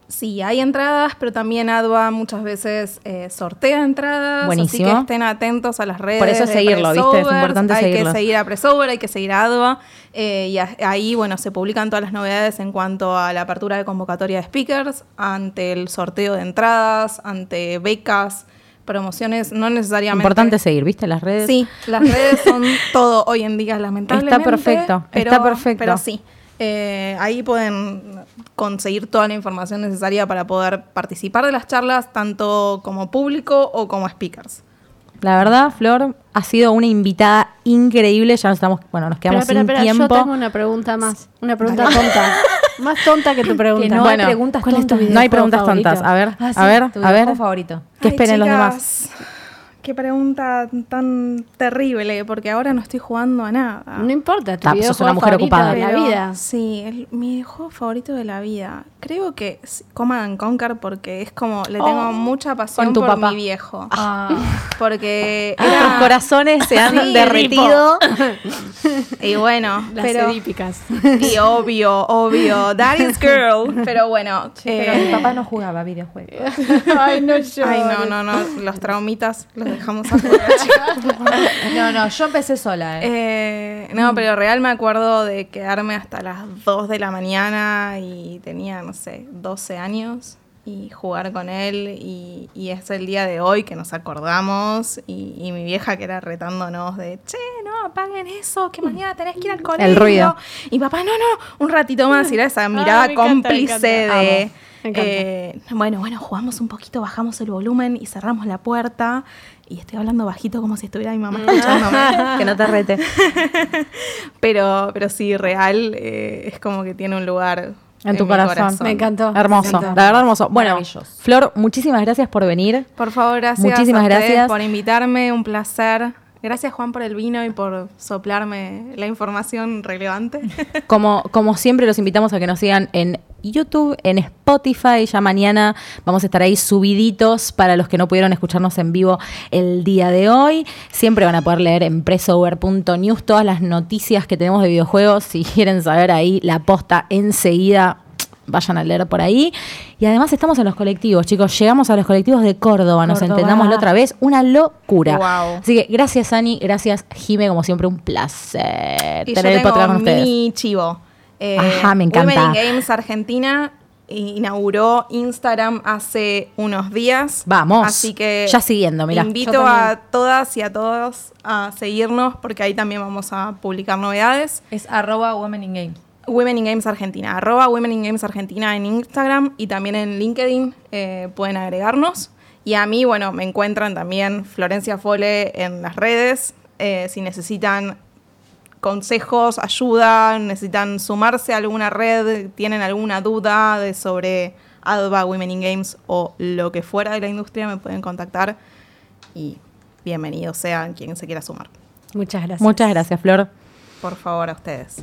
Sí, hay entradas, pero también ADVA muchas veces eh, sortea entradas. Buenísimo. Así que estén atentos a las redes. Por eso de seguirlo, ¿viste? Es importante Hay seguirlos. que seguir a Presover, hay que seguir a ADVA. eh, y a- ahí, bueno, se publican todas las novedades en cuanto a la apertura de convocatoria de speakers, ante el sorteo de entradas, ante becas, promociones, no necesariamente. Importante seguir, ¿viste? Las redes. Sí, las redes son todo hoy en día, lamentablemente. perfecto, pero- está perfecto. Pero sí, eh, ahí pueden conseguir toda la información necesaria para poder participar de las charlas, tanto como público o como speakers. La verdad, Flor, ha sido una invitada increíble. Ya nos estamos, bueno, nos quedamos Espera, espera, sin espera, tiempo. yo tengo una pregunta más. Una pregunta tonta. más tonta que tu pregunta. Que no Bueno, hay preguntas ¿cuál es tu tontas. video? No hay videojuego preguntas favorito? tontas. A ver, Ah, sí, a ver, tu a ver. favorito. ¿Qué Ay, esperen los demás? Qué pregunta tan terrible, porque ahora no estoy jugando a nada. No importa, tu Ah, sos videojuego una mujer favorito ocupada. de la Pero, vida. Sí, el- mi juego favorito de la vida. Creo que es Command and Conquer porque es como, le tengo mucha pasión por papá. mi viejo. Ah, Porque Nuestros era... corazones se han Sí, derretido. Y bueno, Las pero... edípicas. Y obvio, obvio, Daddy's Girl. Pero bueno, pero eh, mi papá no jugaba videojuegos. Ay, no yo. Ay, no, no, no, los traumitas los dejamos afuera. No, no, yo empecé sola, ¿eh? Eh, no, pero real me acuerdo de quedarme hasta las 2 de la mañana y tenía, no sé, 12 años y jugar con él y, y es el día de hoy que nos acordamos y, y mi vieja que era retándonos de, che, no, apaguen eso, que mañana tenés que ir al colegio. ruido. Y papá, no, no, un ratito más y era esa mirada encanta, me cómplice encanta. de... Eh, bueno, bueno, jugamos un poquito, bajamos el volumen y cerramos la puerta. Y estoy hablando bajito como si estuviera mi mamá escuchándome. que no te rete. Pero, pero sí, real, eh, es como que tiene un lugar En tu corazón. Me encantó. Hermoso, Me la verdad hermoso. Bueno. Flor, muchísimas gracias por venir. Por favor, gracias. Muchísimas a gracias. por invitarme, un placer. Gracias Juan por el vino y por soplarme la información relevante. Como, como siempre, los invitamos a que nos sigan en YouTube, en Spotify. Ya mañana vamos a estar ahí subiditos para los que no pudieron escucharnos en vivo el día de hoy. Siempre van a poder leer en pressover.news todas las noticias que tenemos de videojuegos. Si quieren saber ahí la posta enseguida, vayan a leer por ahí. Y además estamos en los colectivos, chicos. Llegamos a los colectivos de Córdoba, nos entendamos la otra vez. Una locura. Así que gracias, Ani. Gracias, Jime. Como siempre, un placer y yo tener el podcast con ustedes. mini chivo. Eh, Ajá, me encanta. Women in Games Argentina inauguró Instagram hace unos días. Vamos. Así que Ya siguiendo, mirá. invito a todas y a todos a seguirnos porque ahí también vamos a publicar novedades. Es arroba Women in Games. Women in Games Argentina, arroba Women in Games Argentina en Instagram y también en LinkedIn eh, pueden agregarnos. Y a mí, bueno, me encuentran también Florencia Fole en las redes. eh, si necesitan consejos, ayuda, necesitan sumarse a alguna red, tienen alguna duda de sobre ADVA, Women in Games o lo que fuera de la industria, me pueden contactar y bienvenidos sean quien se quiera sumar. Muchas gracias. Muchas gracias, Flor. Por favor, a ustedes.